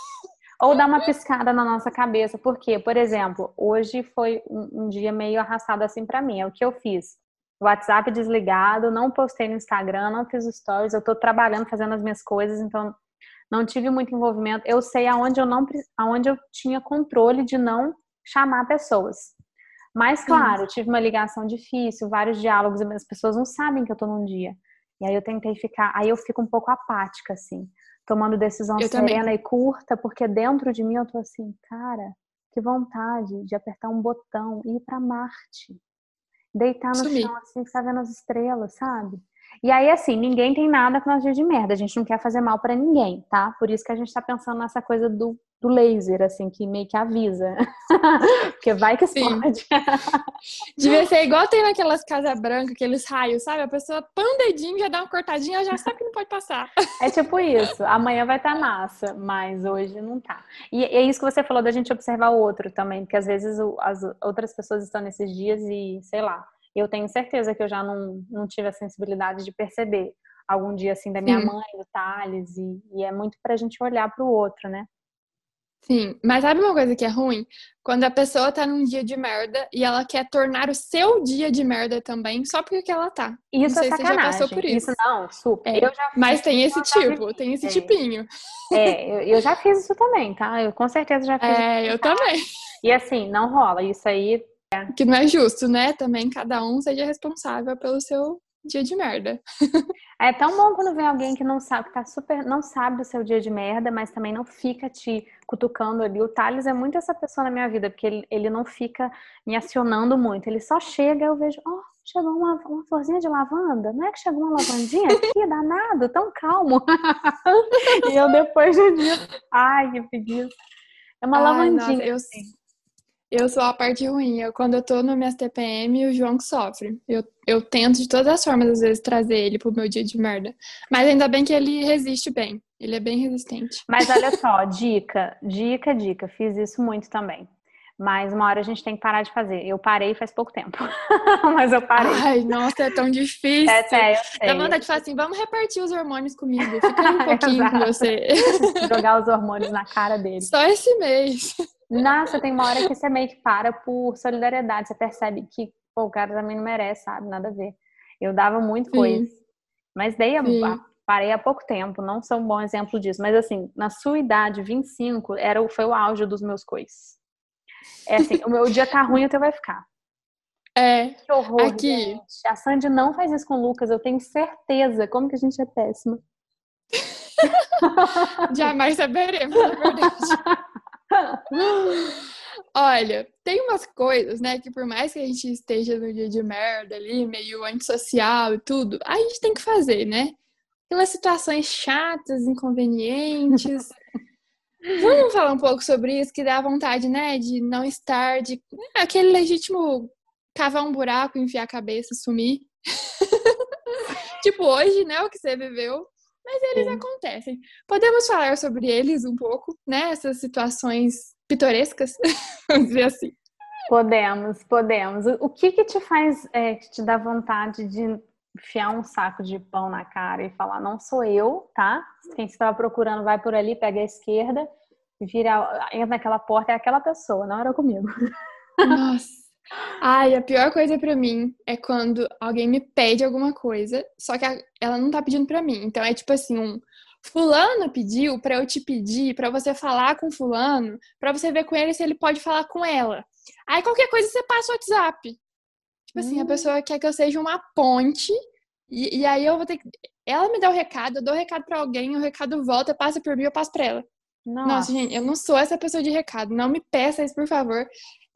Ou dar uma piscada na nossa cabeça. Porque, por exemplo, hoje foi um, um dia meio arrastado assim para mim. É o que eu fiz. WhatsApp desligado, não postei no Instagram, não fiz stories, eu tô trabalhando, fazendo as minhas coisas, então não tive muito envolvimento. Eu sei aonde eu não aonde eu tinha controle de não chamar pessoas. Mas claro, tive uma ligação difícil, vários diálogos, as pessoas não sabem que eu tô num dia. E aí eu tentei ficar, aí eu fico um pouco apática assim, tomando decisão eu serena também. e curta, porque dentro de mim eu tô assim, cara, que vontade de apertar um botão e ir para Marte deitar no Sumir. chão, assim, ficar vendo as estrelas, sabe? E aí, assim, ninguém tem nada com nós dias de merda. A gente não quer fazer mal para ninguém, tá? Por isso que a gente tá pensando nessa coisa do, do laser, assim, que meio que avisa. Porque vai que explode. Devia ser igual tem naquelas casas brancas, aqueles raios, sabe? A pessoa põe um dedinho, já dá uma cortadinha, já sabe que não pode passar. É tipo isso. Amanhã vai estar tá massa, mas hoje não tá. E é isso que você falou da gente observar o outro também, porque às vezes as outras pessoas estão nesses dias e, sei lá, eu tenho certeza que eu já não, não tive a sensibilidade de perceber algum dia assim da minha Sim. mãe, do Thales, e, e é muito pra gente olhar pro outro, né? Sim, mas sabe uma coisa que é ruim? Quando a pessoa tá num dia de merda e ela quer tornar o seu dia de merda também, só porque ela tá. Isso não é sei é sacanagem. você já passou por isso. Isso não, super. É, mas tem esse tipo, tem esse é. tipinho. É, eu, eu, já fiz isso também, tá? Eu com certeza já fiz. É, isso, eu tá? também. E assim, não rola. Isso aí que não é justo, né? Também cada um seja responsável pelo seu dia de merda. É tão bom quando vem alguém que não sabe, que tá super, não sabe do seu dia de merda, mas também não fica te cutucando ali. O Thales é muito essa pessoa na minha vida, porque ele, ele não fica me acionando muito. Ele só chega, eu vejo, ó, oh, chegou uma, uma florzinha de lavanda. Não é que chegou uma lavandinha aqui, danado, tão calmo. e eu depois do dia, ai, que preguiça. É uma ai, lavandinha. Nossa, eu, assim. Eu sou a parte ruim. Eu, quando eu tô no minhas TPM, o João que sofre. Eu, eu tento de todas as formas, às vezes, trazer ele pro meu dia de merda. Mas ainda bem que ele resiste bem. Ele é bem resistente. Mas olha só, dica, dica, dica. Fiz isso muito também. Mas uma hora a gente tem que parar de fazer. Eu parei faz pouco tempo. Mas eu parei. Ai, nossa, é tão difícil. É, é. Dá vontade de falar assim, vamos repartir os hormônios comigo. Fica aí um pouquinho com você. Jogar os hormônios na cara dele. Só esse mês. Nossa, tem uma hora que você meio que para por solidariedade. Você percebe que pô, o cara também não merece, sabe? Nada a ver. Eu dava muito coisa. Mas dei a, parei há pouco tempo, não sou um bom exemplo disso. Mas assim, na sua idade, 25, era, foi o auge dos meus coisas. É assim, o meu dia tá ruim, o teu vai ficar. É. Que horror. Aqui. Gente. A Sandy não faz isso com o Lucas, eu tenho certeza. Como que a gente é péssima. Jamais saberemos, na verdade. Olha, tem umas coisas, né, que por mais que a gente esteja no dia de merda ali, meio antissocial e tudo, a gente tem que fazer, né? Aquelas situações chatas, inconvenientes. Vamos falar um pouco sobre isso, que dá vontade, né? De não estar, de é, aquele legítimo cavar um buraco, enfiar a cabeça, sumir. tipo hoje, né? O que você viveu. Mas eles Sim. acontecem. Podemos falar sobre eles um pouco, né? Essas situações pitorescas, vamos dizer assim. Podemos, podemos. O que que te faz, é, que te dá vontade de enfiar um saco de pão na cara e falar, não sou eu, tá? Quem estava procurando vai por ali, pega a esquerda, vira, entra naquela porta, é aquela pessoa, não era comigo. Nossa. Ai, a pior coisa para mim é quando alguém me pede alguma coisa, só que ela não tá pedindo para mim. Então é tipo assim, um fulano pediu para eu te pedir, para você falar com fulano, para você ver com ele se ele pode falar com ela. Aí qualquer coisa você passa o WhatsApp. Tipo assim, hum. a pessoa quer que eu seja uma ponte e, e, aí eu vou ter que ela me dá o recado, eu dou o recado para alguém, o recado volta, passa por mim, eu passo para ela. Nossa. Nossa, gente, eu não sou essa pessoa de recado. Não me peça isso, por favor.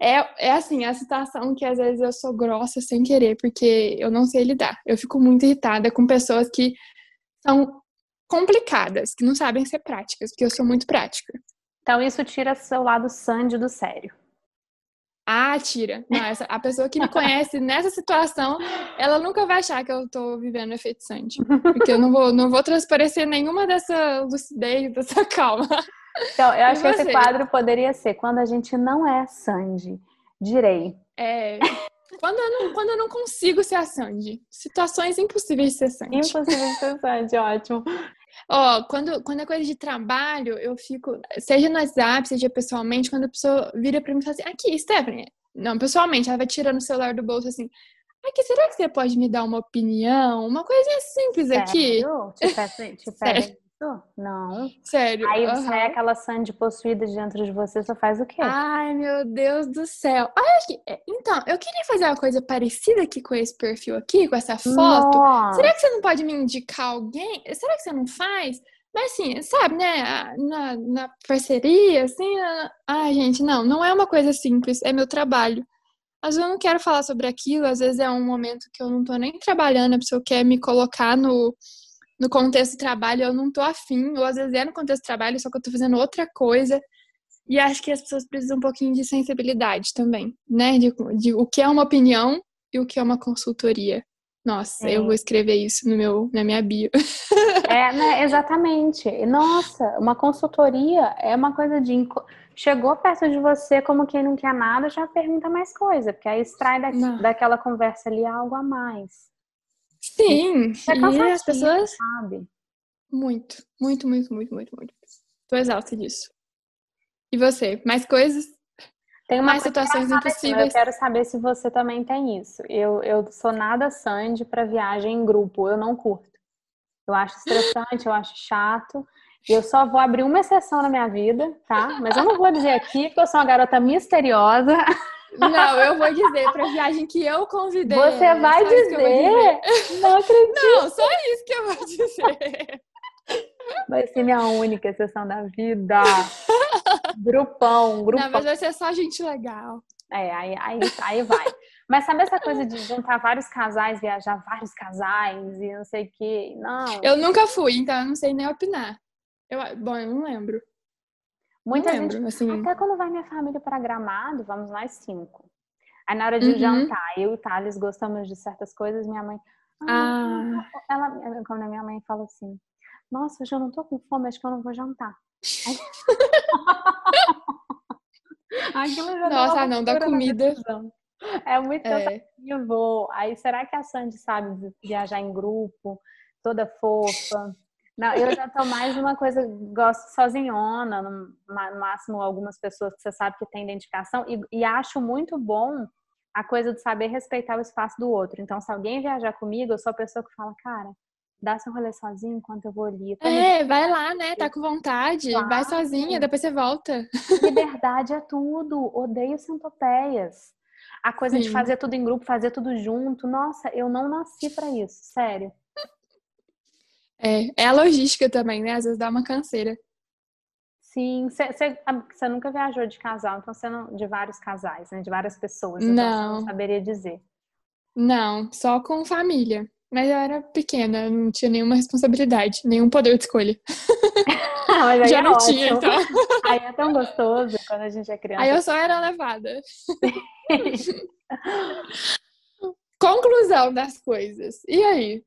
É, é assim, a situação que às vezes eu sou grossa sem querer, porque eu não sei lidar. Eu fico muito irritada com pessoas que são complicadas, que não sabem ser práticas, porque eu sou muito prática. Então isso tira seu lado Sandy do sério. Ah, tira. Não, essa, a pessoa que me conhece nessa situação, ela nunca vai achar que eu tô vivendo efeito Sandy. Porque eu não vou, não vou transparecer nenhuma dessa lucidez, dessa calma. Então, eu acho que esse quadro poderia ser quando a gente não é Sandy. Direi. É. Quando eu, não, quando eu não consigo ser a Sandy. Situações impossíveis de ser Sandy. Impossíveis de ser Sandy, ótimo. Ó, quando, quando é coisa de trabalho, eu fico, seja no WhatsApp, seja pessoalmente, quando a pessoa vira pra mim e fala assim, aqui, Stephanie. Não, pessoalmente, ela vai tirando o celular do bolso assim, aqui, será que você pode me dar uma opinião? Uma coisinha simples Sério? aqui. Te peço, te peço não. Sério. Aí uhum. sai aquela Sandy possuída dentro de você, você faz o quê? Ai, meu Deus do céu. Olha aqui. É, então, eu queria fazer uma coisa parecida aqui com esse perfil aqui, com essa foto. Nossa. Será que você não pode me indicar alguém? Será que você não faz? Mas assim, sabe, né? Na, na parceria, assim. Ai, gente, não, não é uma coisa simples, é meu trabalho. Às vezes eu não quero falar sobre aquilo, às vezes é um momento que eu não tô nem trabalhando, a pessoa quer me colocar no no contexto do trabalho eu não tô afim, ou às vezes é no contexto do trabalho, só que eu tô fazendo outra coisa. E acho que as pessoas precisam um pouquinho de sensibilidade também, né? De, de o que é uma opinião e o que é uma consultoria. Nossa, é. eu vou escrever isso no meu, na minha bio. É, né, exatamente. Nossa, uma consultoria é uma coisa de. Chegou perto de você como quem não quer nada, já pergunta mais coisa, porque aí extrai da, daquela conversa ali algo a mais. Sim, é e as pessoas. Sabe? Muito, muito, muito, muito, muito, muito. Tô exausta disso. E você? Mais coisas? Tem mais situações impossíveis. Eu quero saber se você também tem isso. Eu, eu sou nada Sandy para viagem em grupo. Eu não curto. Eu acho estressante, eu acho chato. Eu só vou abrir uma exceção na minha vida, tá? Mas eu não vou dizer aqui, porque eu sou uma garota misteriosa. Não, eu vou dizer pra viagem que eu convidei. Você vai dizer? dizer? Não acredito. Não, só isso que eu vou dizer. Vai ser minha única sessão da vida. Grupão, grupão. Não, mas vai ser só gente legal. É, aí, aí, aí vai. Mas sabe essa coisa de juntar vários casais, viajar vários casais e não sei o quê? Não. Eu nunca fui, então eu não sei nem opinar. Eu, bom, eu não lembro. Muita lembro, gente, assim... até quando vai minha família para Gramado, vamos nós cinco. Aí na hora de uhum. jantar, eu e o Thales gostamos de certas coisas, minha mãe. Ah, ah. Ela, quando a minha mãe fala assim, nossa, hoje eu não tô com fome, acho que eu não vou jantar. nossa, não, da comida. É muito é. cansativo. Aí será que a Sandy sabe viajar em grupo, toda fofa? Não, eu já tô mais uma coisa, gosto sozinhona, no, máximo algumas pessoas que você sabe que tem identificação, e, e acho muito bom a coisa de saber respeitar o espaço do outro. Então, se alguém viajar comigo, eu sou a pessoa que fala, cara, dá seu rolê sozinho enquanto eu vou ali. Tá é, vai lá, né? Tá com vontade, claro. vai sozinha, depois você volta. Liberdade é tudo. Odeio centopeias. A coisa Sim. de fazer tudo em grupo, fazer tudo junto. Nossa, eu não nasci para isso, sério. É, é a logística também, né? Às vezes dá uma canseira. Sim, você nunca viajou de casal, então você não, de vários casais, né? De várias pessoas, então não. não saberia dizer. Não, só com família. Mas eu era pequena, não tinha nenhuma responsabilidade, nenhum poder de escolha. Mas Já é não ótimo. tinha, então. Aí é tão gostoso quando a gente é criança. Aí eu só era levada. Conclusão das coisas. E aí?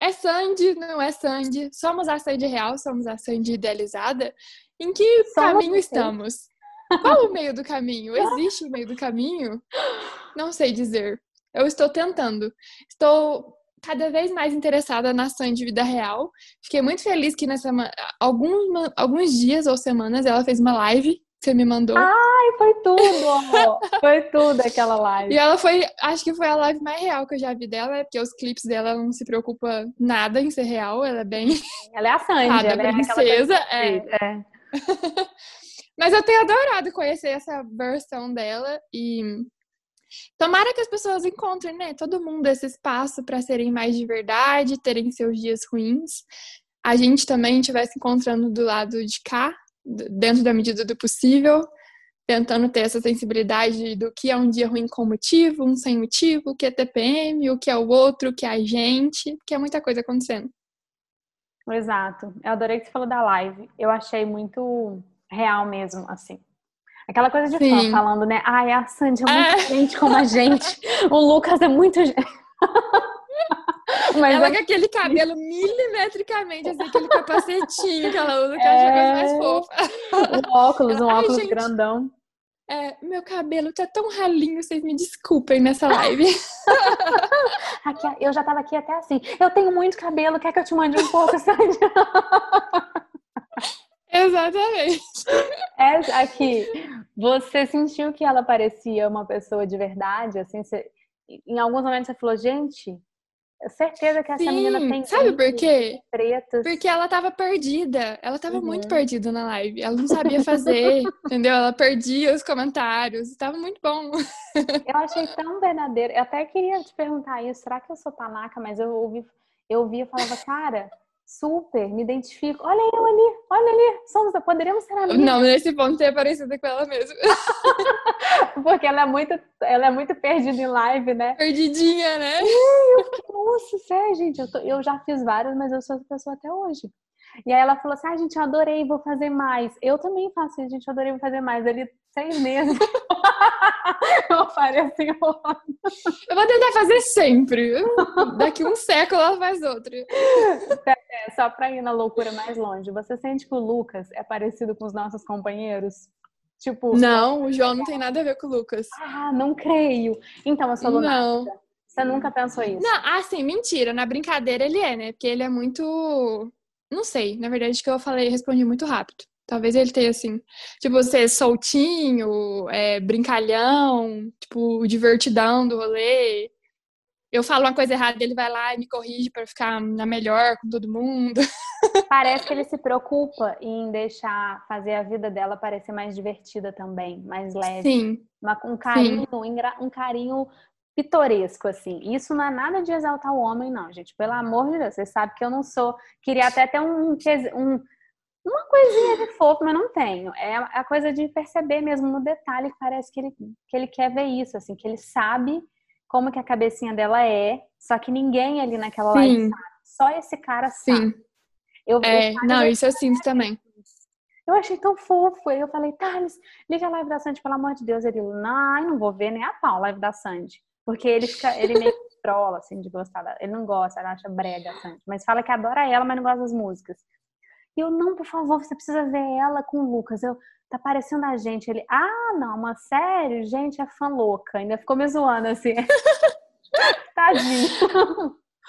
É Sandy, não é Sandy? Somos a Sandy real, somos a Sandy idealizada? Em que Somos caminho estamos? Qual o meio do caminho? Existe o meio do caminho? Não sei dizer. Eu estou tentando. Estou cada vez mais interessada na Sandy vida real. Fiquei muito feliz que nessa alguns, alguns dias ou semanas ela fez uma live você me mandou. Ai, foi tudo, amor. Foi tudo aquela live. E ela foi, acho que foi a live mais real que eu já vi dela, porque os clipes dela ela não se preocupa nada em ser real, ela é bem Ela é a Sandy, ela é princesa. coisa é. é. Mas eu tenho adorado conhecer essa versão dela e tomara que as pessoas encontrem, né, todo mundo esse espaço para serem mais de verdade, terem seus dias ruins. A gente também estivesse encontrando do lado de cá, dentro da medida do possível, tentando ter essa sensibilidade do que é um dia ruim com motivo, um sem motivo, o que é TPM, o que é o outro, o que é a gente, porque é muita coisa acontecendo. Exato. Eu adorei que você falou da live. Eu achei muito real mesmo, assim. Aquela coisa de fã falando, né? Ai, a Sandy é muita É. gente como a gente. O Lucas é muito gente. Mas ela eu- com aquele cabelo milimetricamente, assim, aquele capacetinho que ela usa, que eu acho coisa mais É. fofa. um óculos, um Ai, óculos gente. grandão. É, meu cabelo tá tão ralinho, vocês me desculpem nessa live. Aqui, eu já tava aqui até assim. Eu tenho muito cabelo, quer que eu te mande um pouco, Sandy? Exatamente. É, aqui, você sentiu que ela parecia uma pessoa de verdade? Assim, você- em alguns momentos você falou, gente, é certeza que essa menina Sim, tem sabe por quê? pretos. Porque ela tava perdida. Ela tava Uhum. muito perdida na live. Ela não sabia fazer, entendeu? Ela perdia os comentários. Tava muito bom. Eu achei tão verdadeiro. Eu até queria te perguntar isso. Será que eu sou panaca? Mas eu ouvi, eu ouvia e falava, cara, super, me identifico. Olha eu ali, olha ali. Somos, poderíamos ser amigas. Não, nesse ponto é parecida com ela mesma. Porque ela é muito, ela é muito perdida em live, né? Perdidinha, né? Nossa, sério, gente, eu, tô- eu já fiz várias, mas eu sou essa pessoa até hoje. E aí ela falou assim: ah, gente, eu adorei, vou fazer mais. Eu também faço gente, eu adorei, vou fazer mais. Ali, seis meses. eu falei assim: "Ó, Eu vou tentar fazer sempre. Daqui um século ela faz outra. é só pra ir na loucura mais longe. Você sente que o Lucas é parecido com os nossos companheiros? Tipo, Não, o João não tem nada a ver com o Lucas. ah, não creio. Então, eu sou Não. lunática. Você nunca pensou isso? Não, assim, mentira. Na brincadeira ele é, né? Porque ele é muito. Não sei. Na verdade, que eu falei, respondi muito rápido. Talvez ele tenha, assim, tipo, ser soltinho, é, brincalhão, tipo, divertidão do rolê. Eu falo uma coisa errada, ele vai lá e me corrige pra ficar na melhor com todo mundo. Parece que ele se preocupa em deixar fazer a vida dela parecer mais divertida também, mais leve. Sim, Uma- um carinho, engra- um carinho pitoresco, assim. Isso não é nada de exaltar o homem, não, gente. Pelo amor de Deus, você sabe que eu não sou. Queria até ter um, um- uma coisinha de fofo, mas não tenho. É a coisa de perceber mesmo no detalhe que parece que ele, que ele quer ver isso, assim, que ele sabe como que a cabecinha dela é, só que ninguém ali naquela live sabe. Só esse cara sabe. sim. Eu, É, eu- não, isso eu sinto também. eu achei tão fofo. Aí eu falei, Thales, liga a live da Sandy, pelo amor de Deus. Ele, não, não vou ver nem a pau a live da Sandy. Porque ele fica, ele meio trola, assim, de gostar. Ele não gosta, ele acha brega a Sandy. Mas fala que adora ela, mas não gosta das músicas. E eu, não, por favor, você precisa ver ela com o Lucas. Eu, tá parecendo a gente. Ele, ah, não, mas sério, gente, é fã louca. Ainda ficou me zoando, assim. Tadinho.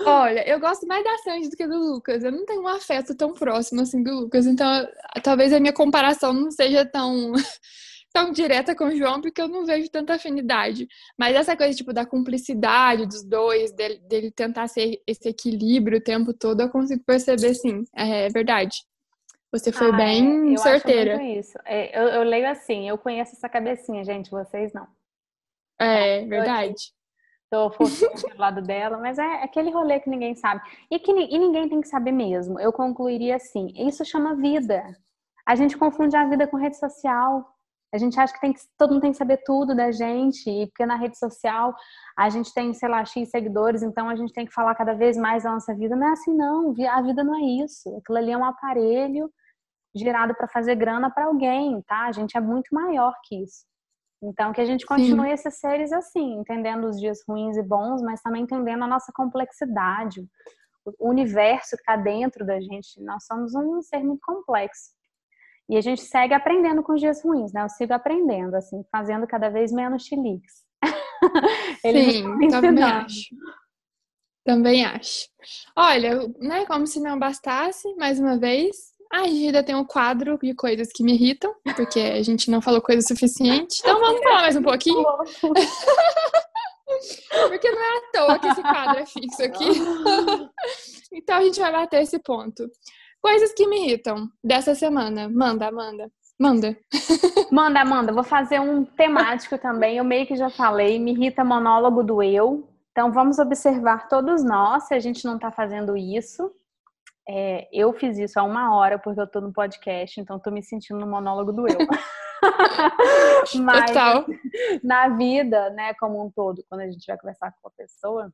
Olha, eu gosto mais da Sandy do que do Lucas. Eu não tenho um afeto tão próximo assim do Lucas, então talvez a minha comparação não seja tão tão direta com o João, porque eu não vejo tanta afinidade. Mas essa coisa tipo da cumplicidade dos dois, dele, dele tentar ser esse equilíbrio o tempo todo, eu consigo perceber sim. É, verdade. Você foi Ah, bem é, eu certeira. Acho muito isso. É, eu, eu leio assim, eu conheço essa cabecinha, gente, vocês não. É, verdade. Tô fofinha do lado dela, mas é aquele rolê que ninguém sabe. E que e ninguém tem que saber mesmo. Eu concluiria assim: isso chama vida. A gente confunde a vida com rede social. A gente acha que, tem que todo mundo tem que saber tudo da gente, e porque na rede social a gente tem, sei lá, X seguidores, então a gente tem que falar cada vez mais da nossa vida. Não é assim, não. A vida não é isso. Aquilo ali é um aparelho girado para fazer grana para alguém, tá? A gente é muito maior que isso. Então, que a gente continue Sim. esses seres assim, entendendo os dias ruins e bons, mas também entendendo a nossa complexidade, o universo que está dentro da gente. Nós somos um ser muito complexo. E a gente segue aprendendo com os dias ruins, né? Eu sigo aprendendo, assim, fazendo cada vez menos chiliques. Sim, também acho. Também acho. Olha, né, como se não bastasse, mais uma vez, a Gida tem um quadro de coisas que me irritam, porque a gente não falou coisa suficiente. Então vamos falar mais um pouquinho? porque não é à toa que esse quadro é fixo aqui. então a gente vai bater esse ponto. Coisas que me irritam dessa semana. Manda, Amanda. Manda. Manda, Amanda. Vou fazer um temático também. Eu meio que já falei. Me irrita monólogo do eu. Então vamos observar todos nós se a gente não está fazendo isso. É, eu fiz isso há uma hora porque eu tô no podcast, então tô me sentindo no monólogo do eu. Mas Total. na vida, né, como um todo, quando a gente vai conversar com a pessoa,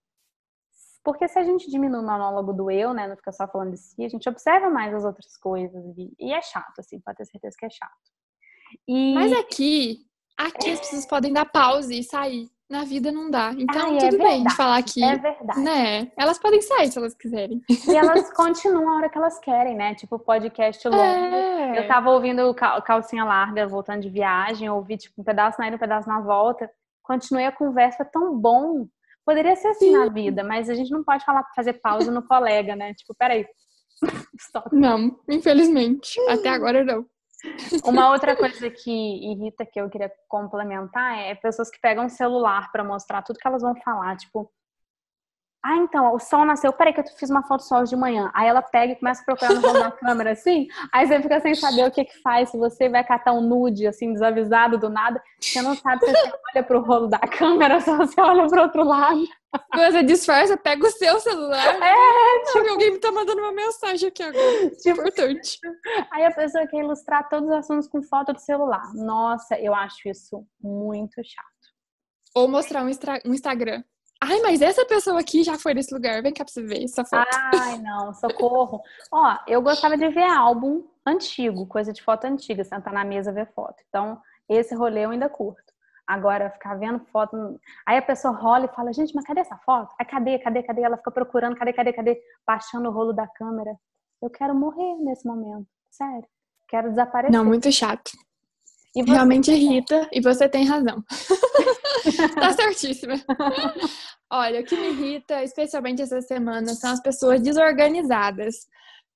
porque se a gente diminui o monólogo do eu, né, não fica só falando de si, a gente observa mais as outras coisas e, e é chato, assim, pode ter certeza que é chato. E... Mas aqui, aqui as pessoas podem dar pause e sair. Na vida não dá. Então, Ai, é tudo é bem de falar aqui. É verdade. Né? Elas podem sair se elas quiserem. E elas continuam a hora que elas querem, né? Tipo, podcast longo. É. Eu tava ouvindo calcinha larga, voltando de viagem, ouvi, tipo, um pedaço na ida, um pedaço na volta. Continuei a conversa, tão bom Poderia ser assim Sim. na vida, mas a gente não pode falar fazer pausa no colega, né? Tipo, peraí. Stop. Não, infelizmente. Até agora não. Uma outra coisa que irrita que eu queria complementar é pessoas que pegam o celular para mostrar tudo que elas vão falar, tipo, ah, então, o sol nasceu. Peraí, que eu fiz uma foto hoje de manhã. Aí ela pega e começa a procurar no rolo da câmera, assim. Aí você fica sem saber o que que faz. Se você vai catar um nude, assim, desavisado do nada, você não sabe se você olha pro rolo da câmera ou se você olha pro outro lado. Você disfarça, pega o seu celular. É, tipo... alguém me tá mandando uma mensagem aqui agora. Tipo... Importante. Aí a pessoa quer ilustrar todos os assuntos com foto do celular. Nossa, eu acho isso muito chato. Ou mostrar um, um Instagram. Ai, mas essa pessoa aqui já foi nesse lugar. Vem cá pra você ver essa foto. Ai, não, socorro. Ó, eu gostava de ver álbum antigo, coisa de foto antiga, sentar na mesa ver foto. Então, esse rolê eu ainda curto. Agora, ficar vendo foto. Aí a pessoa rola e fala, gente, mas cadê essa foto? Aí cadê, cadê, cadê? Ela fica procurando, cadê, cadê, cadê? Baixando o rolo da câmera. Eu quero morrer nesse momento. Sério. Quero desaparecer. Não, muito chato. Você... Realmente irrita, e você tem razão. tá certíssima. Olha, o que me irrita, especialmente essa semana, são as pessoas desorganizadas.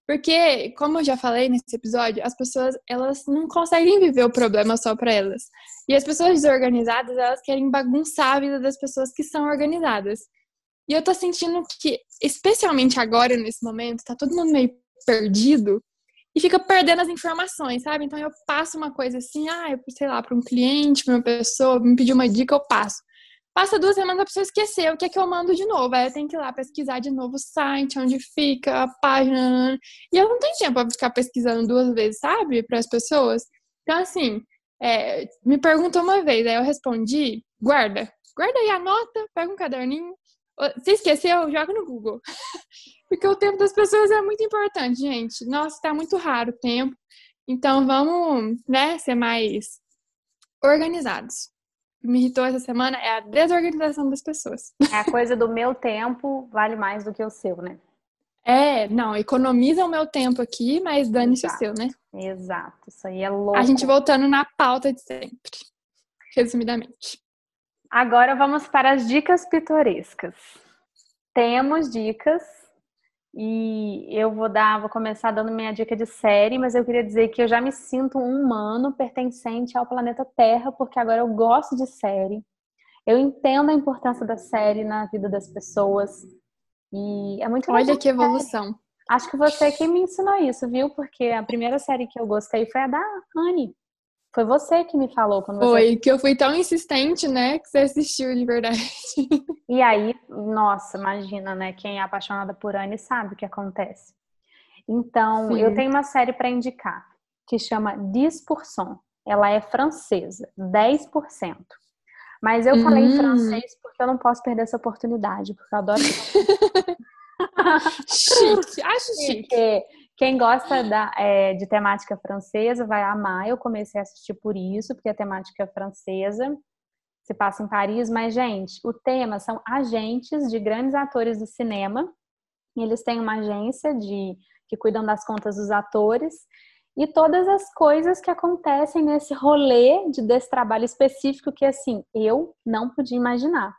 Porque, como eu já falei nesse episódio, as pessoas, elas não conseguem viver o problema só para elas. E as pessoas desorganizadas, elas querem bagunçar a vida das pessoas que são organizadas. E eu tô sentindo que, especialmente agora, nesse momento, tá todo mundo meio perdido e fica perdendo as informações, sabe? Então eu passo uma coisa assim, ah, eu, sei lá, para um cliente, para uma pessoa, me pediu uma dica, eu passo. Passa duas semanas a pessoa esquecer o que é que eu mando de novo. Aí eu tenho que ir lá pesquisar de novo o site, onde fica, a página. E eu não tenho tempo para ficar pesquisando duas vezes, sabe? Para as pessoas. Então, assim, é, me perguntou uma vez, aí eu respondi, guarda. Guarda aí, anota, pega um caderninho. Se esqueceu, joga no Google. Porque o tempo das pessoas é muito importante, gente. Nossa, tá muito raro o tempo. Então vamos, né, ser mais organizados. O que me irritou essa semana é a desorganização das pessoas. É a coisa do meu tempo vale mais do que o seu, né? É, não, economiza o meu tempo aqui, mas dane-se o seu, né? Exato, isso aí é louco. A gente voltando na pauta de sempre, resumidamente. Agora vamos para as dicas pitorescas. Temos dicas e eu vou dar, vou começar dando minha dica de série, mas eu queria dizer que eu já me sinto um humano pertencente ao planeta Terra, porque agora eu gosto de série. Eu entendo a importância da série na vida das pessoas. E é muito Olha que evolução. Acho que você que me ensinou isso, viu? Porque a primeira série que eu gostei foi a da Anne. Foi você que me falou quando Foi, você... que eu fui tão insistente, né, que você assistiu de verdade. E aí, nossa, imagina, né? Quem é apaixonada por Anne sabe o que acontece. Então, Sim. eu tenho uma série para indicar que chama Diz por Som. ela é francesa, 10%. Mas eu falei em hum. francês porque eu não posso perder essa oportunidade, porque eu adoro. chique, acho chique. Quem gosta da, é, de temática francesa vai amar. Eu comecei a assistir por isso, porque a temática é francesa se passa em Paris. Mas, gente, o tema são agentes de grandes atores do cinema. E eles têm uma agência de que cuidam das contas dos atores e todas as coisas que acontecem nesse rolê de, desse trabalho específico que, assim, eu não podia imaginar.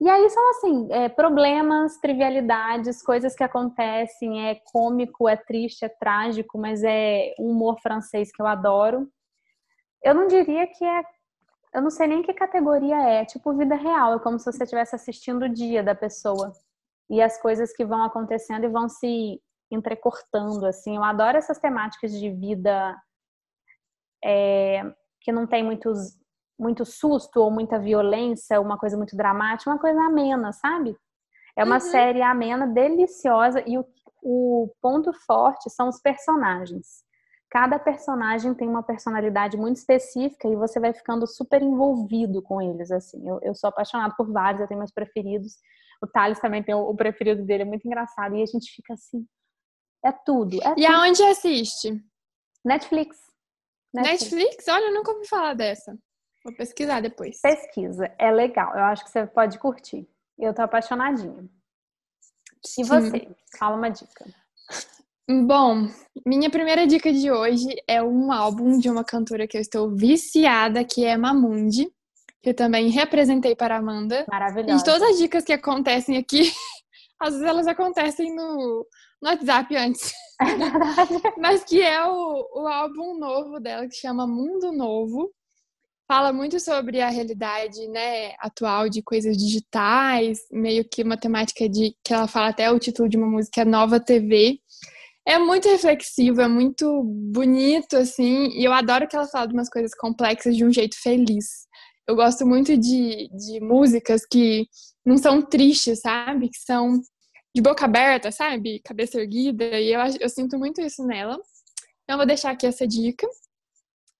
E aí são, assim, é, problemas, trivialidades, coisas que acontecem, é cômico, é triste, é trágico, mas é um humor francês que eu adoro. Eu não diria que é eu não sei nem que categoria é, tipo vida real, é como se você estivesse assistindo o dia da pessoa e as coisas que vão acontecendo e vão se entrecortando, assim. Eu adoro essas temáticas de vida é, que não tem muitos, muito susto ou muita violência, uma coisa muito dramática, uma coisa amena, sabe? É uma uhum. série amena, deliciosa e o, o ponto forte são os personagens. Cada personagem tem uma personalidade muito específica e você vai ficando super envolvido com eles, assim. Eu, eu sou apaixonada por vários, eu tenho meus preferidos. O Thales também tem o, o preferido dele, é muito engraçado. E a gente fica assim, é tudo. É e tudo. aonde assiste? Netflix. Netflix. Netflix? Olha, eu nunca ouvi falar dessa. Vou pesquisar depois. Pesquisa, é legal. Eu acho que você pode curtir. Eu tô apaixonadinha. E você? Fala uma dica. Bom, minha primeira dica de hoje é um álbum de uma cantora que eu estou viciada, que é Mamundi, que eu também representei para a Amanda. Maravilhosa. E todas as dicas que acontecem aqui, às vezes elas acontecem no, no WhatsApp antes. É verdade. Mas que é o, o álbum novo dela, que chama Mundo Novo. Fala muito sobre a realidade né, atual de coisas digitais, meio que uma temática de que ela fala até o título de uma música Nova TV. É muito reflexivo, é muito bonito, assim, e eu adoro que ela fala de umas coisas complexas de um jeito feliz. Eu gosto muito de, de músicas que não são tristes, sabe? Que são de boca aberta, sabe? Cabeça erguida. E eu, eu sinto muito isso nela. Então, eu vou deixar aqui essa dica.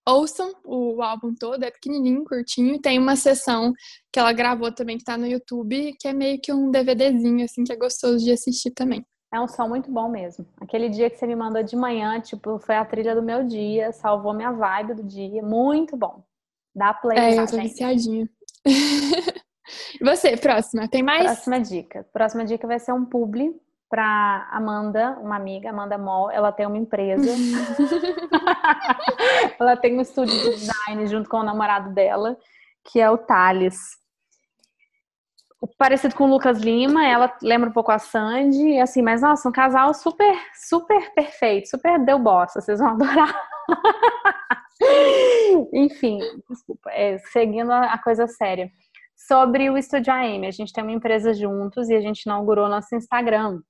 Ouçam o álbum todo, é pequenininho, curtinho. Tem uma sessão que ela gravou também, que tá no YouTube, que é meio que um DVDzinho, assim, que é gostoso de assistir também. É um som muito bom mesmo. Aquele dia que você me mandou de manhã, tipo, foi a trilha do meu dia, salvou minha vibe do dia. Muito bom. Dá play. É, eu tô gente. viciadinha. Você, próxima, tem mais? Próxima dica. Próxima dica vai ser um publi para Amanda, uma amiga, Amanda Moll. Ela tem uma empresa. ela tem um estúdio de design junto com o namorado dela, que é o Thales. Parecido com o Lucas Lima, ela lembra um pouco a Sandy, assim, mas nossa, um casal super, super perfeito, super deu bosta, vocês vão adorar. Enfim, desculpa, é, seguindo a coisa séria sobre o Estúdio AM. A gente tem uma empresa juntos e a gente inaugurou nosso Instagram.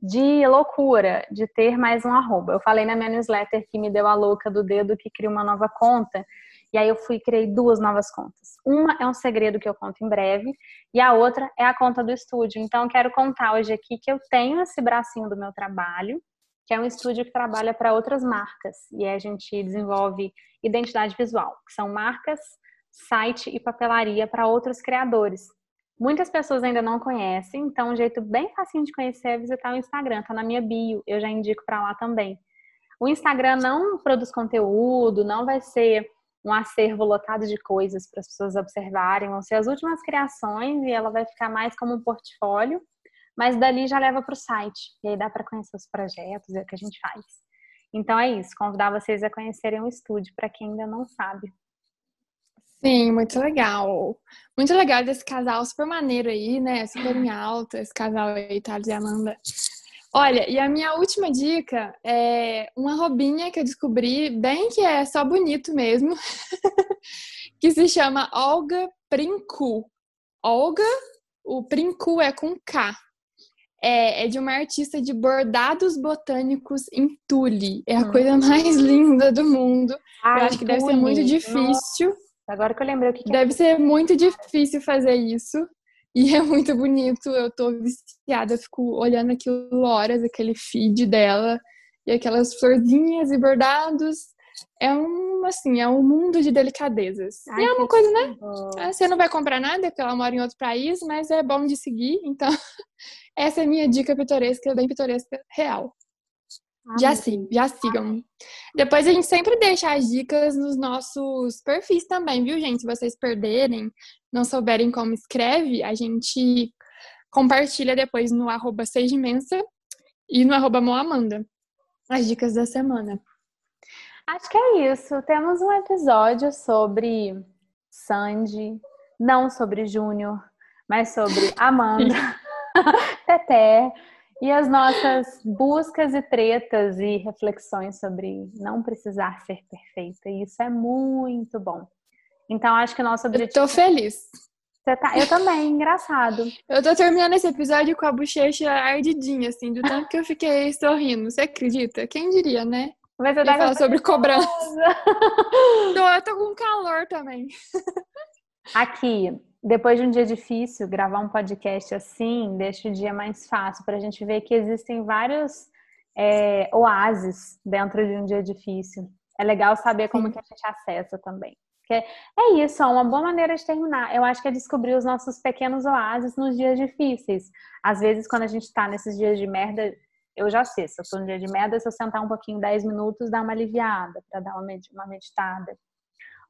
De loucura, de ter mais um arroba. Eu falei na minha newsletter que me deu a louca do dedo que cria uma nova conta. E aí eu fui criei duas novas contas. Uma é um segredo que eu conto em breve e a outra é a conta do estúdio. Então eu quero contar hoje aqui que eu tenho esse bracinho do meu trabalho, que é um estúdio que trabalha para outras marcas e a gente desenvolve identidade visual, que são marcas site e papelaria para outros criadores. Muitas pessoas ainda não conhecem, então um jeito bem fácil de conhecer é visitar o Instagram, tá na minha bio, eu já indico para lá também. O Instagram não produz conteúdo, não vai ser um acervo lotado de coisas para as pessoas observarem, vão ser as últimas criações e ela vai ficar mais como um portfólio, mas dali já leva para o site, e aí dá para conhecer os projetos e o que a gente faz. Então é isso, convidar vocês a conhecerem o estúdio para quem ainda não sabe. Sim, muito legal. Muito legal desse casal super maneiro aí, né? Super em alta, esse casal aí, Thales e Amanda. Olha, e a minha última dica é uma robinha que eu descobri, bem que é só bonito mesmo, que se chama Olga Princu. Olga, o Princu é com K. É, é, de uma artista de bordados botânicos em tule. É a hum. coisa mais linda do mundo. Ai, eu acho que deve ser muito difícil. Agora que eu lembrei o que, que Deve é. ser muito difícil fazer isso. E é muito bonito. Eu tô viciada, eu fico olhando aquilo horas, aquele feed dela, e aquelas florzinhas e bordados. É um assim, é um mundo de delicadezas. Ai, e é uma coisa, né? É, você não vai comprar nada, porque ela mora em outro país, mas é bom de seguir. Então, essa é a minha dica pitoresca, bem pitoresca, real. Já sim, já sigam. Depois a gente sempre deixa as dicas nos nossos perfis também, viu, gente? Se vocês perderem, não souberem como escreve, a gente compartilha depois no arroba Imensa e no arroba Moamanda as dicas da semana. Acho que é isso. Temos um episódio sobre Sandy, não sobre Júnior, mas sobre Amanda, Teté e as nossas buscas e tretas e reflexões sobre não precisar ser perfeita. E isso é muito bom. Então, acho que o nosso objetivo. Eu tô feliz. Você tá... Eu também, engraçado. Eu tô terminando esse episódio com a bochecha ardidinha, assim, do tanto que eu fiquei sorrindo. Você acredita? Quem diria, né? Mas você tá sobre cobrança. tô, eu tô com calor também. Aqui, depois de um dia difícil, gravar um podcast assim deixa o dia mais fácil para a gente ver que existem vários é, oásis dentro de um dia difícil. É legal saber como que a gente acessa também. Porque é isso, é uma boa maneira de terminar. Eu acho que é descobrir os nossos pequenos oásis nos dias difíceis. Às vezes, quando a gente tá nesses dias de merda, eu já sei, se eu tô no dia de merda, se eu sentar um pouquinho, 10 minutos, dá uma aliviada, para dar uma meditada.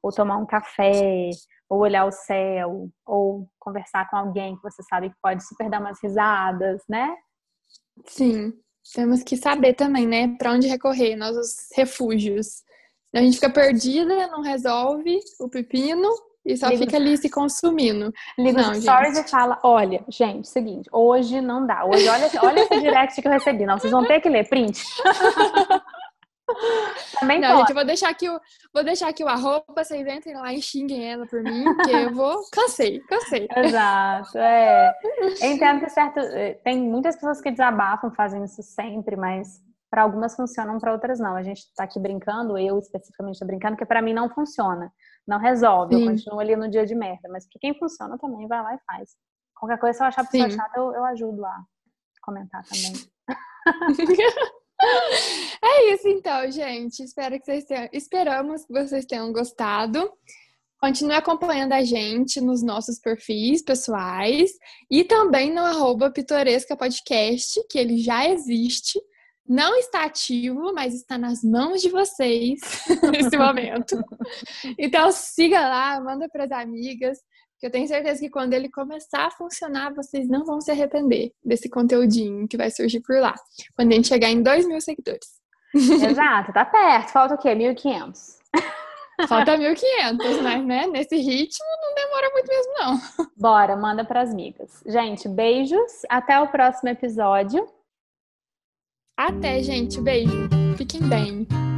Ou tomar um café, ou olhar o céu, ou conversar com alguém que você sabe que pode super dar umas risadas, né? Sim, temos que saber também, né, para onde recorrer, nossos refúgios. A gente fica perdida, não resolve o pepino e só Liga. fica ali se consumindo. Liga não, stories e fala: olha, gente, seguinte, hoje não dá. Hoje, olha, olha esse direct que eu recebi. Não, vocês vão ter que ler, print. Também não, pode. gente, eu vou deixar aqui o, vou deixar aqui o arroba, vocês entrem lá e xinguem ela por mim, porque eu vou. Cansei, cansei. Exato, é. Eu entendo que certo. Eh, tem muitas pessoas que desabafam, fazem isso sempre, mas para algumas funcionam, para outras não. A gente está aqui brincando, eu especificamente estou brincando, que para mim não funciona. Não resolve, Sim. eu continuo ali no dia de merda. Mas para quem funciona também, vai lá e faz. Qualquer coisa, se eu achar a pessoa Sim. chata, eu, eu ajudo a comentar também. é isso então, gente. Espero que vocês tenham, esperamos que vocês tenham gostado. Continue acompanhando a gente nos nossos perfis pessoais e também no arroba Pitoresca Podcast, que ele já existe não está ativo, mas está nas mãos de vocês nesse momento. Então siga lá, manda para as amigas, que eu tenho certeza que quando ele começar a funcionar, vocês não vão se arrepender desse conteúdinho que vai surgir por lá. Quando a gente chegar em 2 mil seguidores. Exato, tá perto. Falta o quê? 1.500. Falta 1.500, mas né? Nesse ritmo não demora muito mesmo, não. Bora, manda para as amigas. Gente, beijos. Até o próximo episódio. Até, gente. Beijo. Fiquem bem.